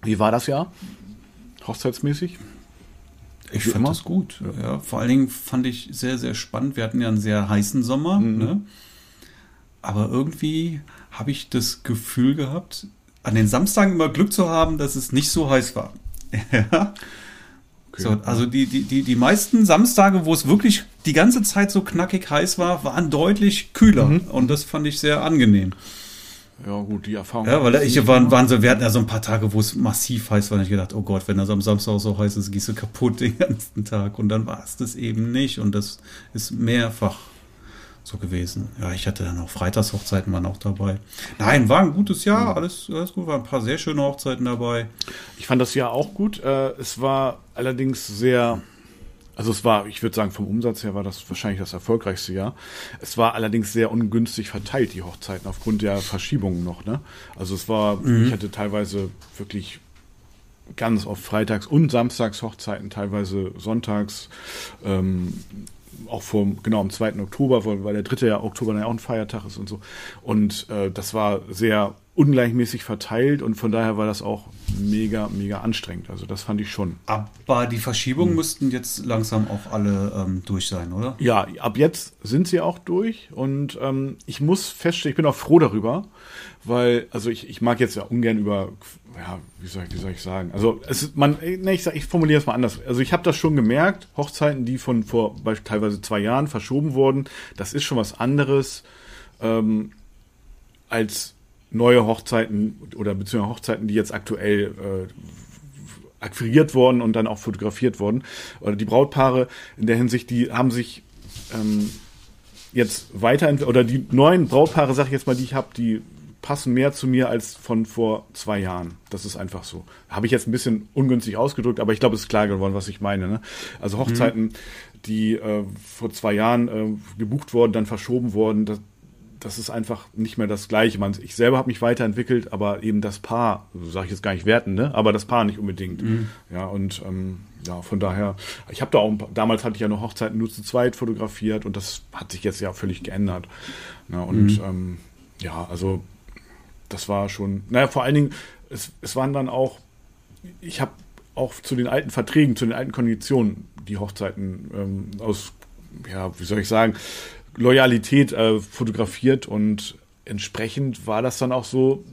Wie war das Jahr? Hochzeitsmäßig? Ich Wie fand immer? das gut. Ja. vor allen Dingen fand ich sehr, sehr spannend. Wir hatten ja einen sehr heißen Sommer. Mhm. Ne? Aber irgendwie habe ich das Gefühl gehabt, an den Samstagen immer Glück zu haben, dass es nicht so heiß war. ja. Okay. So, also die, die, die, die meisten Samstage, wo es wirklich die ganze Zeit so knackig heiß war, waren deutlich kühler. Mhm. Und das fand ich sehr angenehm. Ja, gut, die Erfahrung. Ja, weil ich waren, waren so, wir hatten ja so ein paar Tage, wo es massiv heiß war. Und ich gedacht, oh Gott, wenn das am Samstag so heiß ist, gehst du kaputt den ganzen Tag. Und dann war es das eben nicht. Und das ist mehrfach so gewesen. Ja, ich hatte dann auch Freitagshochzeiten waren auch dabei. Nein, war ein gutes Jahr, alles, alles gut, waren ein paar sehr schöne Hochzeiten dabei. Ich fand das Jahr auch gut. Äh, es war allerdings sehr, also es war, ich würde sagen, vom Umsatz her war das wahrscheinlich das erfolgreichste Jahr. Es war allerdings sehr ungünstig verteilt, die Hochzeiten, aufgrund der Verschiebungen noch. Ne? Also es war, ich hatte teilweise wirklich ganz oft Freitags- und Samstags Hochzeiten, teilweise Sonntags. Ähm, auch vom, genau, am 2. Oktober, weil, der 3. Ja, Oktober dann ja auch ein Feiertag ist und so. Und äh, das war sehr ungleichmäßig verteilt und von daher war das auch mega, mega anstrengend. Also das fand ich schon. Aber die Verschiebungen müssten jetzt langsam auch alle ähm, durch sein, oder? Ja, ab jetzt sind sie auch durch und ähm, ich muss feststellen, ich bin auch froh darüber, weil, also ich, ich mag jetzt ja ungern über, ja, wie soll ich, wie soll ich sagen, also es man, ne, ich, ich formuliere es mal anders. Also ich habe das schon gemerkt, Hochzeiten, die von vor teilweise zwei Jahren verschoben wurden, das ist schon was anderes ähm, als neue Hochzeiten oder beziehungsweise Hochzeiten, die jetzt aktuell äh, akquiriert wurden und dann auch fotografiert wurden. Oder die Brautpaare in der Hinsicht, die haben sich ähm, jetzt weiterentwickelt, oder die neuen Brautpaare, sag ich jetzt mal, die ich habe, die passen mehr zu mir als von vor zwei Jahren. Das ist einfach so. Habe ich jetzt ein bisschen ungünstig ausgedrückt, aber ich glaube, es ist klar geworden, was ich meine. Ne? Also Hochzeiten, mhm. die äh, vor zwei Jahren äh, gebucht wurden, dann verschoben wurden, das, das ist einfach nicht mehr das Gleiche. Man, ich selber habe mich weiterentwickelt, aber eben das Paar, so sage ich jetzt gar nicht werten, ne? aber das Paar nicht unbedingt. Mhm. Ja, und ähm, ja, von daher, ich habe da auch, damals hatte ich ja noch Hochzeiten nur zu zweit fotografiert und das hat sich jetzt ja völlig geändert. Ja, und mhm. ähm, ja, also das war schon, naja, vor allen Dingen, es, es waren dann auch, ich habe auch zu den alten Verträgen, zu den alten Konditionen die Hochzeiten ähm, aus, ja, wie soll ich sagen, Loyalität äh, fotografiert und entsprechend war das dann auch so,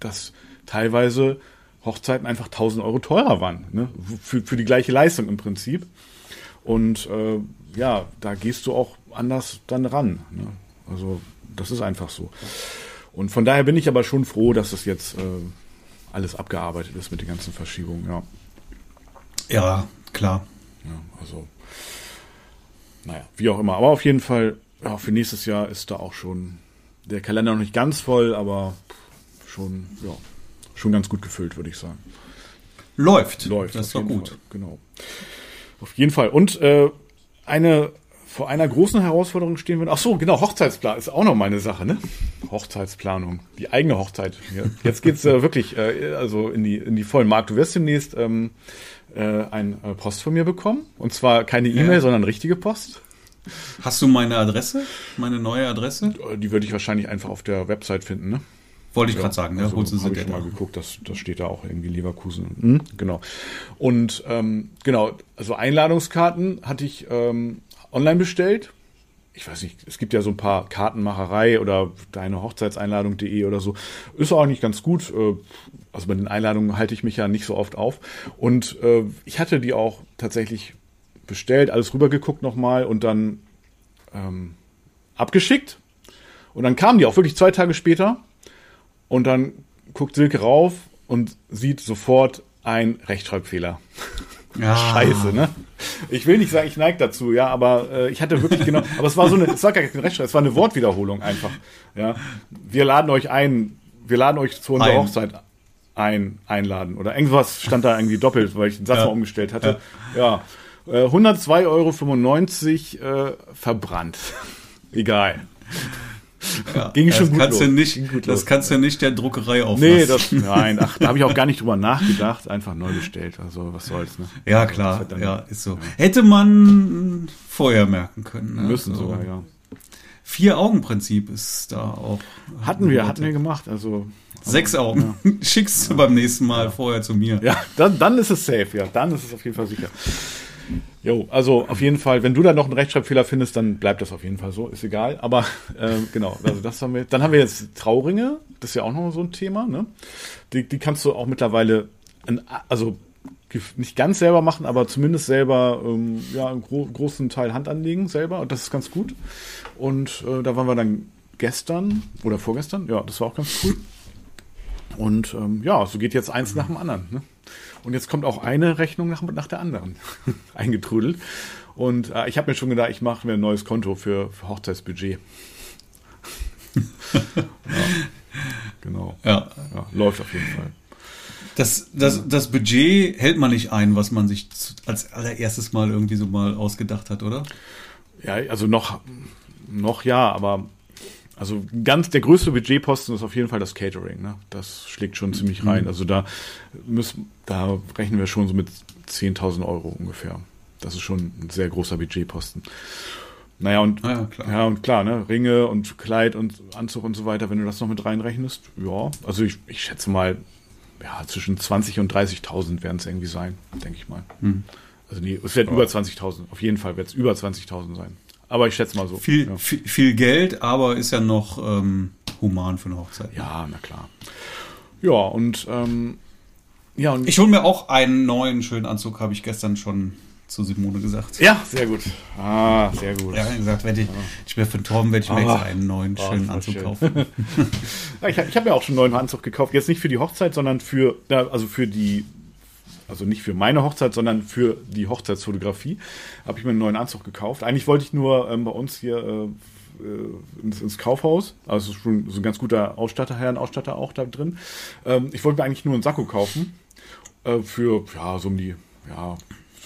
dass teilweise Hochzeiten einfach 1000 Euro teurer waren, ne? für, für die gleiche Leistung im Prinzip. Und äh, ja, da gehst du auch anders dann ran. Ne? Also das ist einfach so. Und von daher bin ich aber schon froh, dass das jetzt äh, alles abgearbeitet ist mit den ganzen Verschiebungen, ja. Ja, klar. Ja, also, naja, wie auch immer. Aber auf jeden Fall, ja, für nächstes Jahr ist da auch schon der Kalender noch nicht ganz voll, aber schon, ja, schon ganz gut gefüllt, würde ich sagen. Läuft. Läuft. Das ist doch gut. Fall, genau. Auf jeden Fall. Und äh, eine vor einer großen Herausforderung stehen würden. Ach so, genau, Hochzeitsplan ist auch noch meine Sache, ne? Hochzeitsplanung, die eigene Hochzeit. Jetzt geht's äh, wirklich äh, also in die in die vollen Markt. Du wirst demnächst ähm, äh, ein äh, Post von mir bekommen und zwar keine E-Mail, ja. sondern richtige Post. Hast du meine Adresse, meine neue Adresse? Die würde ich wahrscheinlich einfach auf der Website finden, ne? Wollte ich ja, gerade sagen, ne? Also, habe ich schon mal geguckt, das, das steht da auch irgendwie Leverkusen. Mhm, genau. Und ähm, genau, also Einladungskarten hatte ich ähm, online bestellt. Ich weiß nicht, es gibt ja so ein paar Kartenmacherei oder deine Hochzeitseinladung.de oder so. Ist auch nicht ganz gut. Äh, also bei den Einladungen halte ich mich ja nicht so oft auf. Und äh, ich hatte die auch tatsächlich bestellt, alles rübergeguckt nochmal und dann ähm, abgeschickt. Und dann kamen die auch wirklich zwei Tage später. Und dann guckt Silke rauf und sieht sofort ein Rechtschreibfehler. Ja. Scheiße, ne? Ich will nicht sagen, ich neige dazu, ja, aber äh, ich hatte wirklich genau, aber es war so eine, es war gar kein Rechtschreib, es war eine Wortwiederholung einfach. Ja, wir laden euch ein, wir laden euch zu unserer ein. Hochzeit ein, einladen oder irgendwas stand da irgendwie doppelt, weil ich den Satz ja. mal umgestellt hatte. Ja, ja. Äh, 102,95 Euro äh, verbrannt. Egal. Ja, Ging schon gut kannst los. Du nicht, gut das los. kannst du nicht der Druckerei auflassen. Nee, das, nein, ach, da habe ich auch gar nicht drüber nachgedacht, einfach neu bestellt. Also was soll's, ne? Ja, klar, dann, ja, ist so. Ja. Hätte man vorher merken können. Ne? Müssen also, sogar, ja. Vier-Augen-Prinzip ist da auch. Hatten wir, hatten wir gemacht, also. Sechs Augen. Ja. Schickst du beim nächsten Mal vorher zu mir. Ja, dann, dann ist es safe, ja. Dann ist es auf jeden Fall sicher. Jo, also auf jeden Fall, wenn du da noch einen Rechtschreibfehler findest, dann bleibt das auf jeden Fall so, ist egal. Aber äh, genau, also das haben wir. Dann haben wir jetzt Trauringe, das ist ja auch noch so ein Thema, ne? Die, die kannst du auch mittlerweile, in, also nicht ganz selber machen, aber zumindest selber ähm, ja einen gro großen Teil Hand anlegen selber und das ist ganz gut. Und äh, da waren wir dann gestern oder vorgestern, ja, das war auch ganz cool. Und ähm, ja, so geht jetzt eins nach dem anderen. Ne? Und jetzt kommt auch eine Rechnung nach, nach der anderen eingetrudelt. Und äh, ich habe mir schon gedacht, ich mache mir ein neues Konto für, für Hochzeitsbudget. ja, genau. Ja. ja. Läuft auf jeden Fall. Das, das, das Budget hält man nicht ein, was man sich als allererstes Mal irgendwie so mal ausgedacht hat, oder? Ja, also noch, noch ja, aber also ganz der größte Budgetposten ist auf jeden Fall das Catering. Ne? Das schlägt schon ziemlich rein. Mhm. Also da müssen, da rechnen wir schon so mit 10.000 Euro ungefähr. Das ist schon ein sehr großer Budgetposten. Naja, und, ah ja, klar. ja, und klar, ne, Ringe und Kleid und Anzug und so weiter, wenn du das noch mit reinrechnest, ja, also ich, ich schätze mal, ja, zwischen 20 und 30.000 werden es irgendwie sein, denke ich mal. Mhm. Also nee, es wird ja. über 20.000, auf jeden Fall wird es über 20.000 sein. Aber ich schätze mal so. Viel, ja. viel, viel, Geld, aber ist ja noch ähm, human für eine Hochzeit. Ja, na klar. Ja, und ähm, ja, und ich hole mir auch einen neuen schönen Anzug, habe ich gestern schon zu Simone gesagt. Ja, sehr gut. Ah, sehr gut. Ja, gesagt, wenn ich, ich wäre für den Torben, werde ich mir Ah. extra einen neuen Ah, schönen Anzug schön. kaufen. Ja, ich ich habe mir auch schon einen neuen Anzug gekauft. Jetzt nicht für die Hochzeit, sondern für, ja, also für die, also nicht für meine Hochzeit, sondern für die Hochzeitsfotografie habe ich mir einen neuen Anzug gekauft. Eigentlich wollte ich nur ähm, bei uns hier äh, äh, ins, ins Kaufhaus, also schon so ein ganz guter Ausstatter, Herrenausstatter auch da drin. Ähm, ich wollte mir eigentlich nur einen Sakko kaufen äh, für, ja, so um die, ja,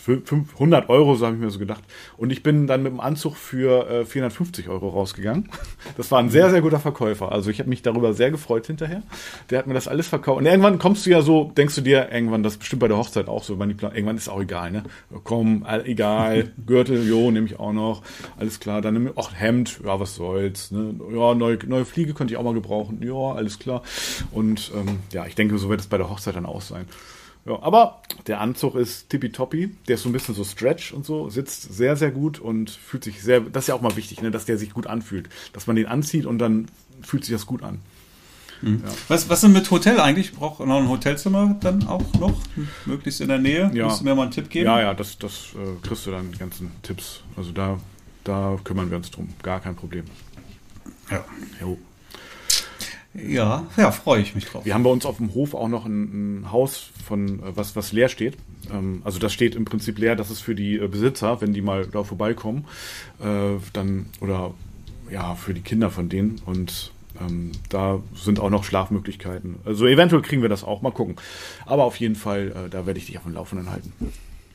500 Euro, so habe ich mir so gedacht. Und ich bin dann mit dem Anzug für äh, 450 Euro rausgegangen. Das war ein sehr, sehr guter Verkäufer. Also ich habe mich darüber sehr gefreut hinterher. Der hat mir das alles verkauft. Und irgendwann kommst du ja so, denkst du dir, irgendwann, das ist bestimmt bei der Hochzeit auch so, irgendwann ist auch egal, ne? Komm, egal, Gürtel, jo, nehme ich auch noch. Alles klar, dann nimm auch Hemd, ja, was soll's, ne? Ja, neue, neue Fliege könnte ich auch mal gebrauchen. Ja, alles klar. Und ähm, ja, ich denke, so wird es bei der Hochzeit dann auch sein. Ja, aber der Anzug ist tippitoppi. Der ist so ein bisschen so Stretch und so, sitzt sehr, sehr gut und fühlt sich sehr, das ist ja auch mal wichtig, ne, dass der sich gut anfühlt. Dass man den anzieht und dann fühlt sich das gut an. Was, was denn mit Hotel eigentlich? Braucht noch ein Hotelzimmer dann auch noch? Möglichst in der Nähe? Ja. Musst du mir mal einen Tipp geben? Ja, ja, das, das äh, kriegst du dann die ganzen Tipps. Also da, da kümmern wir uns drum. Gar kein Problem. Ja, Jo. Ja, ja freue ich mich drauf. Wir haben bei uns auf dem Hof auch noch ein, ein Haus von äh, was was leer steht. Ähm, also das steht im Prinzip leer. Das ist für die äh, Besitzer, wenn die mal da vorbeikommen, äh, dann oder ja für die Kinder von denen und ähm, da sind auch noch Schlafmöglichkeiten. Also eventuell kriegen wir das auch. Mal gucken. Aber auf jeden Fall, äh, da werde ich dich auf dem Laufenden halten.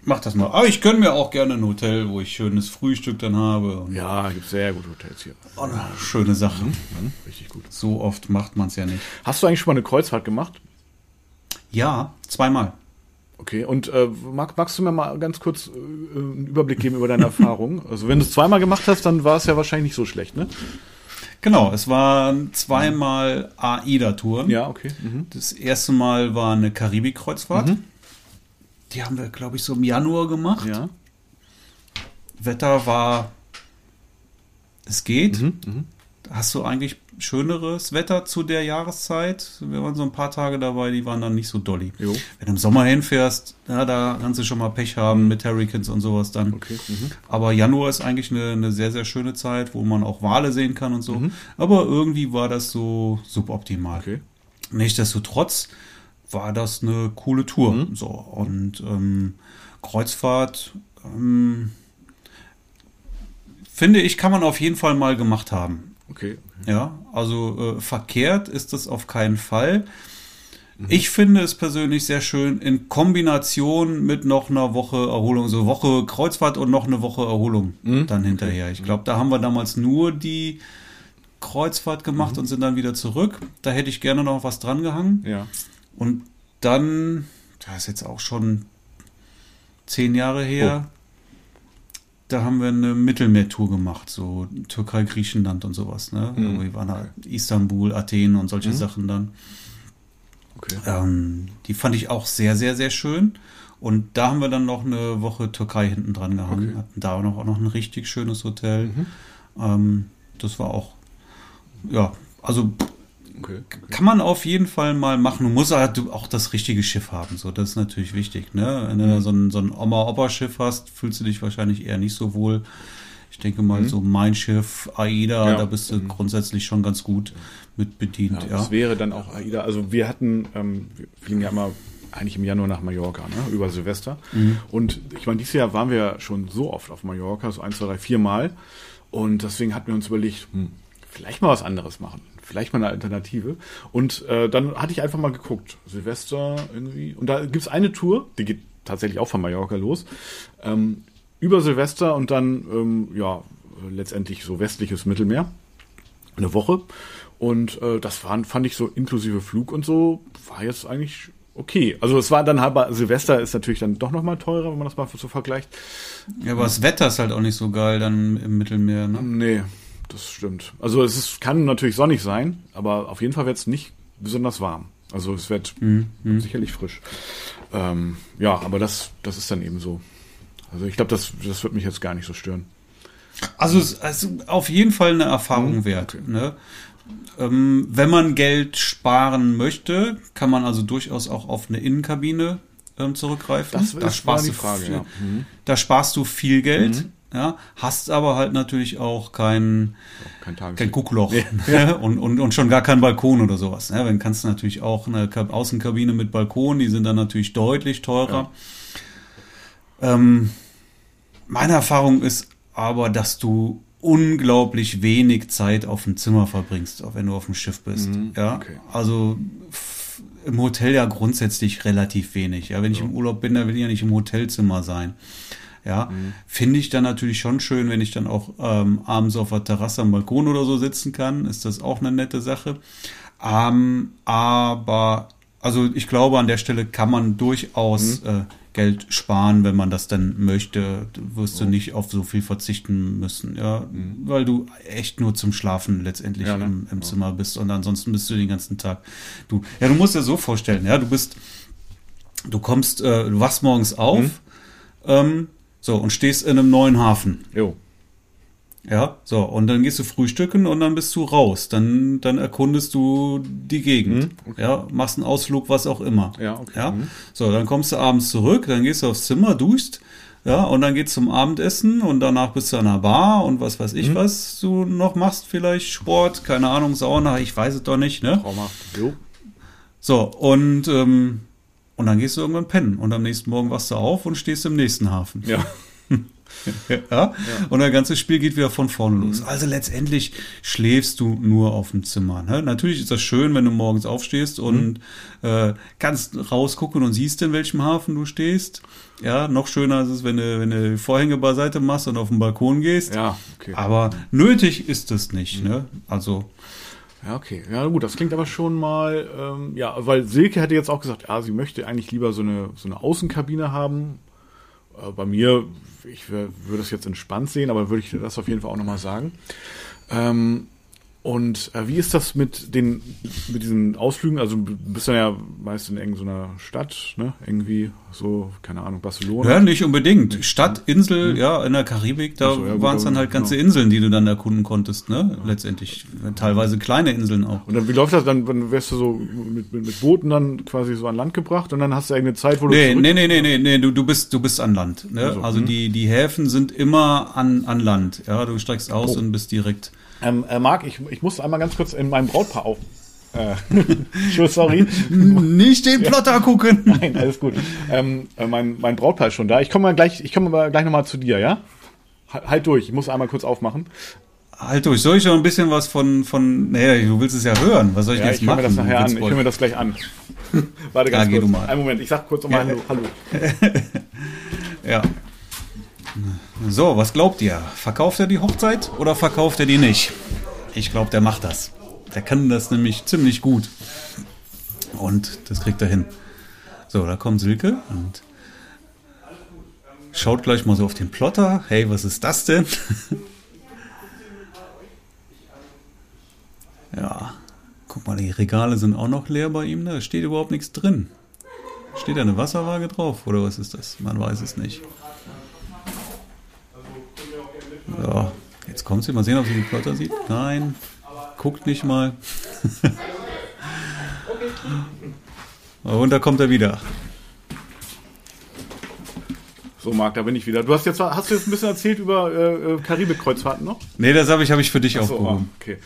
Mach das mal. Aber ich gönne mir auch gerne ein Hotel, wo ich schönes Frühstück dann habe. Ja, gibt sehr gute Hotels hier. oh, schöne Sache. Mhm, richtig gut. So oft macht man es ja nicht. Hast du eigentlich schon mal eine Kreuzfahrt gemacht? Ja, zweimal. Okay, und äh, mag, magst du mir mal ganz kurz äh, einen Überblick geben über deine Erfahrung? Also wenn du es zweimal gemacht hast, dann war es ja wahrscheinlich nicht so schlecht, ne? Genau, es waren zweimal AIDA-Touren. Ja, okay. Mhm. Das erste Mal war eine Karibik-Kreuzfahrt. Die haben wir, glaube ich, so im Januar gemacht. Ja. Wetter war, es geht. Mhm. Hast du eigentlich schöneres Wetter zu der Jahreszeit? Wir waren so ein paar Tage dabei, die waren dann nicht so dolly. Jo. Wenn du im Sommer hinfährst, ja, da kannst du schon mal Pech haben mit Hurricanes und sowas dann. Okay. Mhm. Aber Januar ist eigentlich eine, eine sehr, sehr schöne Zeit, wo man auch Wale sehen kann und so. Mhm. Aber irgendwie war das so suboptimal. Okay. Nichtsdestotrotz war das eine coole Tour. Mhm. So, und ähm, Kreuzfahrt, ähm, finde ich, kann man auf jeden Fall mal gemacht haben. Okay. Ja, also äh, verkehrt ist es auf keinen Fall. Mhm. Ich finde es persönlich sehr schön in Kombination mit noch einer Woche Erholung, so Woche Kreuzfahrt und noch eine Woche Erholung Mhm. dann hinterher. Ich glaube, da haben wir damals nur die Kreuzfahrt gemacht Mhm. und sind dann wieder zurück. Da hätte ich gerne noch was dran gehangen. Ja. Und dann, das ist jetzt auch schon zehn Jahre her, da haben wir eine Mittelmeertour gemacht, so Türkei, Griechenland und sowas. Ne? Mhm. Wir waren halt Istanbul, Athen und solche Mhm. Sachen dann. Okay. Ähm, die fand ich auch sehr, sehr, sehr schön. Und da haben wir dann noch eine Woche Türkei hinten dran gehangen. Okay. Hatten da auch noch, auch noch ein richtig schönes Hotel. Mhm. Ähm, das war auch, ja, also Okay. kann man auf jeden Fall mal machen. Du musst halt auch das richtige Schiff haben. So, das ist natürlich wichtig. Ne? Wenn du so ein, so ein Oma-Opa-Schiff hast, fühlst du dich wahrscheinlich eher nicht so wohl. Ich denke mal, so mein Schiff, AIDA, Mhm. Ja. da bist du grundsätzlich schon ganz gut mit bedient. Ja, Ja, Das wäre dann auch AIDA. Also wir hatten, ähm, wir fliegen ja immer eigentlich im Januar nach Mallorca, ne? über Silvester. Mhm. Und ich meine, dieses Jahr waren wir schon so oft auf Mallorca, so ein, zwei, drei, vier Mal. Und deswegen hatten wir uns überlegt, hm, vielleicht mal was anderes machen. Vielleicht mal eine Alternative. Und äh, dann hatte ich einfach mal geguckt, Silvester irgendwie. Und da gibt's eine Tour, die geht tatsächlich auch von Mallorca los. Ähm, über Silvester und dann, ähm, ja, letztendlich so westliches Mittelmeer eine Woche. Und äh, das waren, fand ich so inklusive Flug und so, war jetzt eigentlich okay. Also es war dann bei- Silvester ist natürlich dann doch nochmal teurer, wenn man das mal so vergleicht. ja, aber das Wetter ist halt auch nicht so geil dann im Mittelmeer. Ne? Nee, das stimmt. Also es ist, kann natürlich sonnig sein, aber auf jeden Fall wird es nicht besonders warm. Also es wird sicherlich frisch. Ähm, ja, aber das, das ist dann eben so. Also ich glaube, das, das wird mich jetzt gar nicht so stören. Also, es ist auf jeden Fall eine Erfahrung wert. Ne? Ähm, wenn man Geld sparen möchte, kann man also durchaus auch auf eine Innenkabine ähm, zurückgreifen. Das da ist sparst die du Frage, viel, ja. Mhm. Da sparst du viel Geld, ja, hast aber halt natürlich auch kein, Kein kein Guckloch ne? und, und, und schon gar kein Balkon oder sowas. Ne? Wenn kannst du natürlich auch eine Ka- Außenkabine mit Balkon, die sind dann natürlich deutlich teurer. Ähm, meine Erfahrung ist aber, dass du unglaublich wenig Zeit auf dem Zimmer verbringst, auch wenn du auf dem Schiff bist. ja, Mhm. okay. also im Hotel ja grundsätzlich relativ wenig. Ja, wenn ich im Urlaub bin, dann will ich ja nicht im Hotelzimmer sein. Ja, Mhm. finde ich dann natürlich schon schön, wenn ich dann auch ähm, abends auf der Terrasse am Balkon oder so sitzen kann, ist das auch eine nette Sache. Ähm, aber also ich glaube, an der Stelle kann man durchaus Mhm. äh, Geld sparen, wenn man das dann möchte. Du wirst du nicht auf so viel verzichten müssen, ja, weil du echt nur zum Schlafen letztendlich Mhm. Ja, ne? im, im Zimmer bist und ansonsten bist du den ganzen Tag. Du, ja, du musst dir so vorstellen, ja, du bist, du kommst, äh, du wachst morgens auf, Mhm. ähm, so und stehst in einem neuen Hafen. Jo. Ja, so, und dann gehst du frühstücken und dann bist du raus. Dann, dann erkundest du die Gegend. Ja, machst einen Ausflug, was auch immer. Ja, okay. Ja, Mhm. so, dann kommst du abends zurück, dann gehst du aufs Zimmer, duschst, ja, und dann geht's zum Abendessen und danach bist du an der Bar und was weiß Mhm. ich, was du noch machst, vielleicht Sport, keine Ahnung, Sauna, ich weiß es doch nicht, ne? Traumhaft. Jo. So, und, ähm, und dann gehst du irgendwann pennen und am nächsten Morgen wachst du auf und stehst im nächsten Hafen. Ja. Ja? Und das ganze Spiel geht wieder von vorne Mhm. los. Also letztendlich schläfst du nur auf dem Zimmer. Ne? Natürlich ist das schön, wenn du morgens aufstehst und Mhm. äh, kannst rausgucken und siehst, in welchem Hafen du stehst. Ja, noch schöner ist es, wenn du, wenn du Vorhänge beiseite machst und auf den Balkon gehst. Ja, okay. Aber nötig ist es nicht. Mhm. Ne? Also, Ja, okay. Ja, gut, das klingt aber schon mal, ähm, ja, weil Silke hätte jetzt auch gesagt, ja, sie möchte eigentlich lieber so eine, so eine Außenkabine haben. Äh, bei mir, ich würde es jetzt entspannt sehen, aber würde ich das auf jeden Fall auch nochmal sagen. Ähm, und äh, wie ist das mit den, mit diesen Ausflügen? Also du bist dann ja meist in irgendeiner Stadt, ne? Irgendwie so, keine Ahnung, Barcelona. ja, nicht unbedingt. Stadt, Insel, ja, in der Karibik, da so, ja, waren es dann halt ganze genau. Inseln, die du dann erkunden konntest, ne? Letztendlich. Teilweise kleine Inseln auch. Und dann, wie läuft das dann, dann wärst du so mit, mit, mit Booten dann quasi so an Land gebracht und dann hast du irgendeine Zeit, wo du Nee, zurück- nee, nee, nee, nee, nee, du, du bist, du bist an Land. Ne? Also, Also, hm. die, die Häfen sind immer an, an Land. Ja, du steigst aus Oh. und bist direkt. Ähm, äh, Marc, ich, ich muss einmal ganz kurz in meinem Brautpaar auf. Äh, sorry. Nicht den Plotter gucken! Nein, alles gut. Ähm, äh, mein, mein Brautpaar ist schon da. Ich komme mal gleich, ich komme mal gleich nochmal zu dir, ja? Halt durch, ich muss einmal kurz aufmachen. Halt durch, soll ich noch ein bisschen was von, von, naja, du willst es ja hören. Was soll ich Ja, ich jetzt höre machen? mir das nachher an. Ich höre mir das gleich an. Warte ganz Ja, geh kurz. du mal. Einen Moment, ich sag kurz nochmal Hallo. Hallo. Ja. So, was glaubt ihr? Verkauft er die Hochzeit oder verkauft er die nicht? Ich glaube, der macht das. Der kann das nämlich ziemlich gut. Und das kriegt er hin. So, da kommt Silke und schaut gleich mal so auf den Plotter. Hey, was ist das denn? ja, guck mal, die Regale sind auch noch leer bei ihm. Da steht überhaupt nichts drin. Steht da eine Wasserwaage drauf oder was ist das? Man weiß es nicht. Ja, jetzt kommt sie. Mal sehen, ob sie den Plotter sieht. Nein, guckt nicht mal. Und da kommt er wieder. So, Marc, da bin ich wieder. Du hast jetzt, hast du jetzt ein bisschen erzählt über äh, äh, Karibik-Kreuzfahrten noch? Nee, das habe ich, hab ich für dich So, aufgehoben. ah, okay.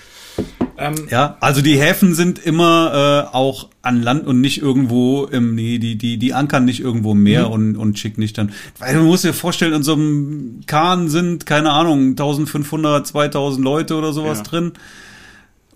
Ähm, Ja, also die Häfen sind immer äh, auch an Land und nicht irgendwo im, nee, die, die, die ankern nicht irgendwo im Meer und, und schicken nicht dann. Weil du musst dir vorstellen, in so einem Kahn sind, keine Ahnung, 1500, 2000 Leute oder sowas Ja. drin.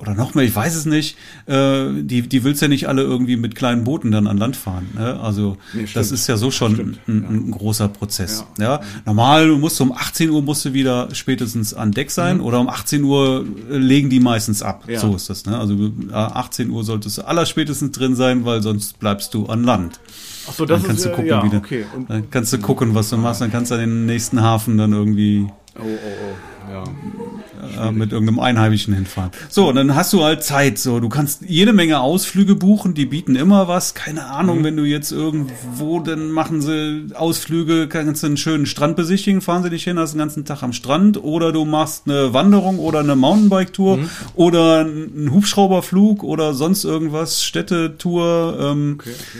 Oder noch mehr, ich weiß es nicht. Äh, die, die willst ja nicht alle irgendwie mit kleinen Booten dann an Land fahren. Ne? Also Nee, das ist ja so schon ein, ein großer Prozess. Ja. Normal du musst um 18 Uhr musst du wieder spätestens an Deck sein oder um 18 Uhr äh, legen die meistens ab. Mhm. Ja. So ist das. Ne? Also äh, 18 Uhr solltest du allerspätestens drin sein, weil sonst bleibst du an Land. ach so, das Dann kannst ist, du äh, gucken, ja, wie du, okay. Dann kannst du gucken, was du machst. Dann kannst du an den nächsten Hafen dann irgendwie oh, oh, oh, ja. äh, mit irgendeinem Einheimischen hinfahren. So, und dann hast du halt Zeit. So, du kannst jede Menge Ausflüge buchen, die bieten immer was. Keine Ahnung, wenn du jetzt irgendwo, dann machen sie Ausflüge, kannst du einen schönen Strand besichtigen, fahren sie dich hin, hast den ganzen Tag am Strand, oder du machst eine Wanderung oder eine Mountainbike-Tour oder einen Hubschrauberflug oder sonst irgendwas, Städtetour. Ähm, Okay, okay.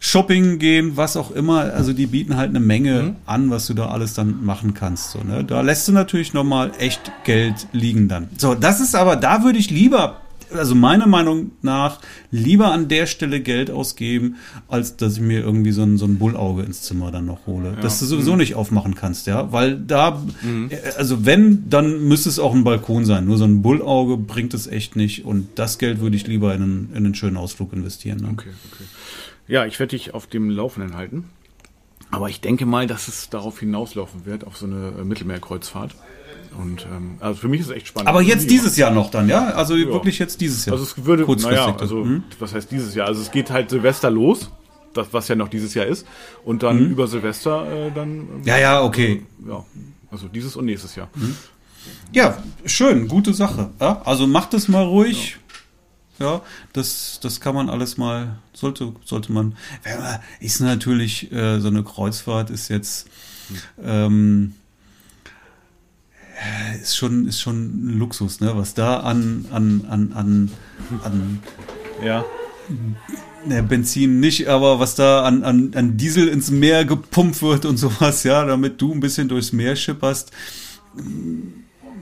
Shopping gehen, was auch immer. Also die bieten halt eine Menge mhm. an, was du da alles dann machen kannst. So, ne? Da lässt du natürlich nochmal echt Geld liegen dann. So, das ist aber, da würde ich lieber also meiner Meinung nach lieber an der Stelle Geld ausgeben, als dass ich mir irgendwie so ein, so ein Bullauge ins Zimmer dann noch hole. Ja. Das du sowieso mhm. nicht aufmachen kannst, ja. Weil da, mhm. also wenn, dann müsste es auch ein Balkon sein. Nur so ein Bullauge bringt es echt nicht. Und das Geld würde ich lieber in einen, in einen schönen Ausflug investieren. Ne? Okay, okay. Ja, ich werde dich auf dem Laufenden halten. Aber ich denke mal, dass es darauf hinauslaufen wird, auf so eine äh, Mittelmeerkreuzfahrt. Und ähm, also für mich ist es echt spannend. Aber jetzt dieses Jahr noch dann, ja? Also ja. wirklich jetzt dieses Jahr. Also es würde, naja, also hm? was heißt dieses Jahr? Also es geht halt Silvester los, das, was ja noch dieses Jahr ist, und dann hm? über Silvester äh, dann. ja, ja, okay. Äh, ja, also dieses und nächstes Jahr. Hm? Ja, schön, gute Sache. Ja? Also macht es mal ruhig. Ja. Ja, das, das kann man alles mal, sollte, sollte man. Ist natürlich, äh, so eine Kreuzfahrt ist jetzt, ähm, ist schon, ist schon ein Luxus, ne? Was da an, an, an, an, an ja. Ne, Benzin nicht, aber was da an, an, an Diesel ins Meer gepumpt wird und sowas, ja, damit du ein bisschen durchs Meer schipperst,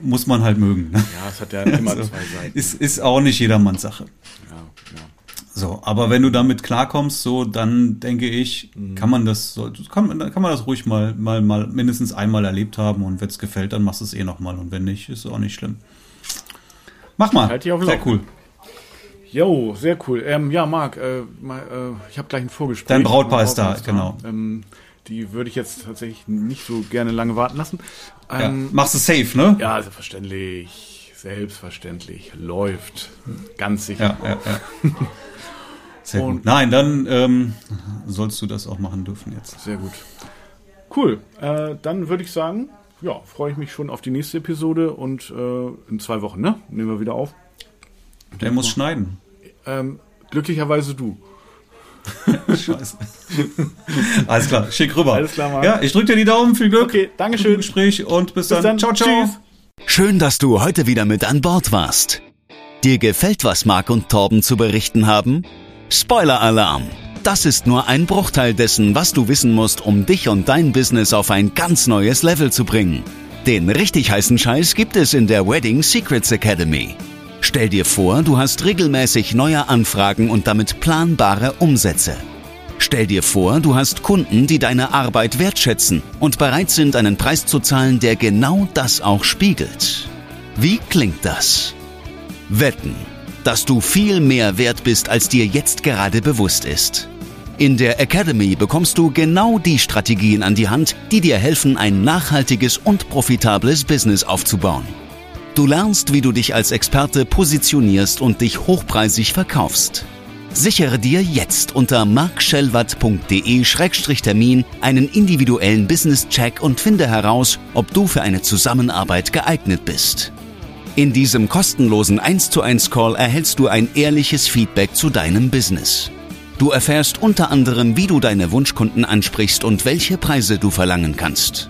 muss man halt mögen. Ne? Ja, es hat ja immer also, zwei Seiten. Ist, ist auch nicht jedermanns Sache. Ja, ja. So, aber wenn du damit klarkommst, so, dann denke ich, mhm. kann man das, kann, kann man das ruhig mal, mal, mal mindestens einmal erlebt haben und wenn es gefällt, dann machst du es eh nochmal und wenn nicht, ist es auch nicht schlimm. Mach mal. Halt auf sehr cool. Jo, sehr cool. Ähm, ja, Marc, äh, mal, äh, ich habe gleich ein Vorgespräch. Dein Brautpaar ist da, genau. Ähm, die würde ich jetzt tatsächlich nicht so gerne lange warten lassen. Ähm, ja, machst du safe, ne? Ja, selbstverständlich. Selbstverständlich. Läuft. Ganz sicher. Ja, ja, ja. Sehr und gut. Nein, dann ähm, sollst du das auch machen dürfen jetzt. Sehr gut. Cool. Äh, dann würde ich sagen, ja, freue ich mich schon auf die nächste Episode und äh, in zwei Wochen, ne? Nehmen wir wieder auf. Der muss schneiden. Ähm, glücklicherweise du. Scheiße. Alles klar, schick rüber. Alles klar, Mann. Ja, ich drücke dir die Daumen, viel Glück. Okay, Dankeschön. Gespräch und bis, bis dann. dann. Ciao, ciao. Tschüss. Schön, dass du heute wieder mit an Bord warst. Dir gefällt, was Marc und Torben zu berichten haben? Spoiler-Alarm! Das ist nur ein Bruchteil dessen, was du wissen musst, um dich und dein Business auf ein ganz neues Level zu bringen. Den richtig heißen Scheiß gibt es in der Wedding Secrets Academy. Stell dir vor, du hast regelmäßig neue Anfragen und damit planbare Umsätze. Stell dir vor, du hast Kunden, die deine Arbeit wertschätzen und bereit sind, einen Preis zu zahlen, der genau das auch spiegelt. Wie klingt das? Wetten dass du viel mehr wert bist, als dir jetzt gerade bewusst ist. In der Academy bekommst du genau die Strategien an die Hand, die dir helfen, ein nachhaltiges und profitables Business aufzubauen. Du lernst, wie du dich als Experte positionierst und dich hochpreisig verkaufst. Sichere dir jetzt unter markschellwatt.de-termin einen individuellen Business-Check und finde heraus, ob du für eine Zusammenarbeit geeignet bist. In diesem kostenlosen 1 zu 1 Call erhältst du ein ehrliches Feedback zu deinem Business. Du erfährst unter anderem, wie du deine Wunschkunden ansprichst und welche Preise du verlangen kannst.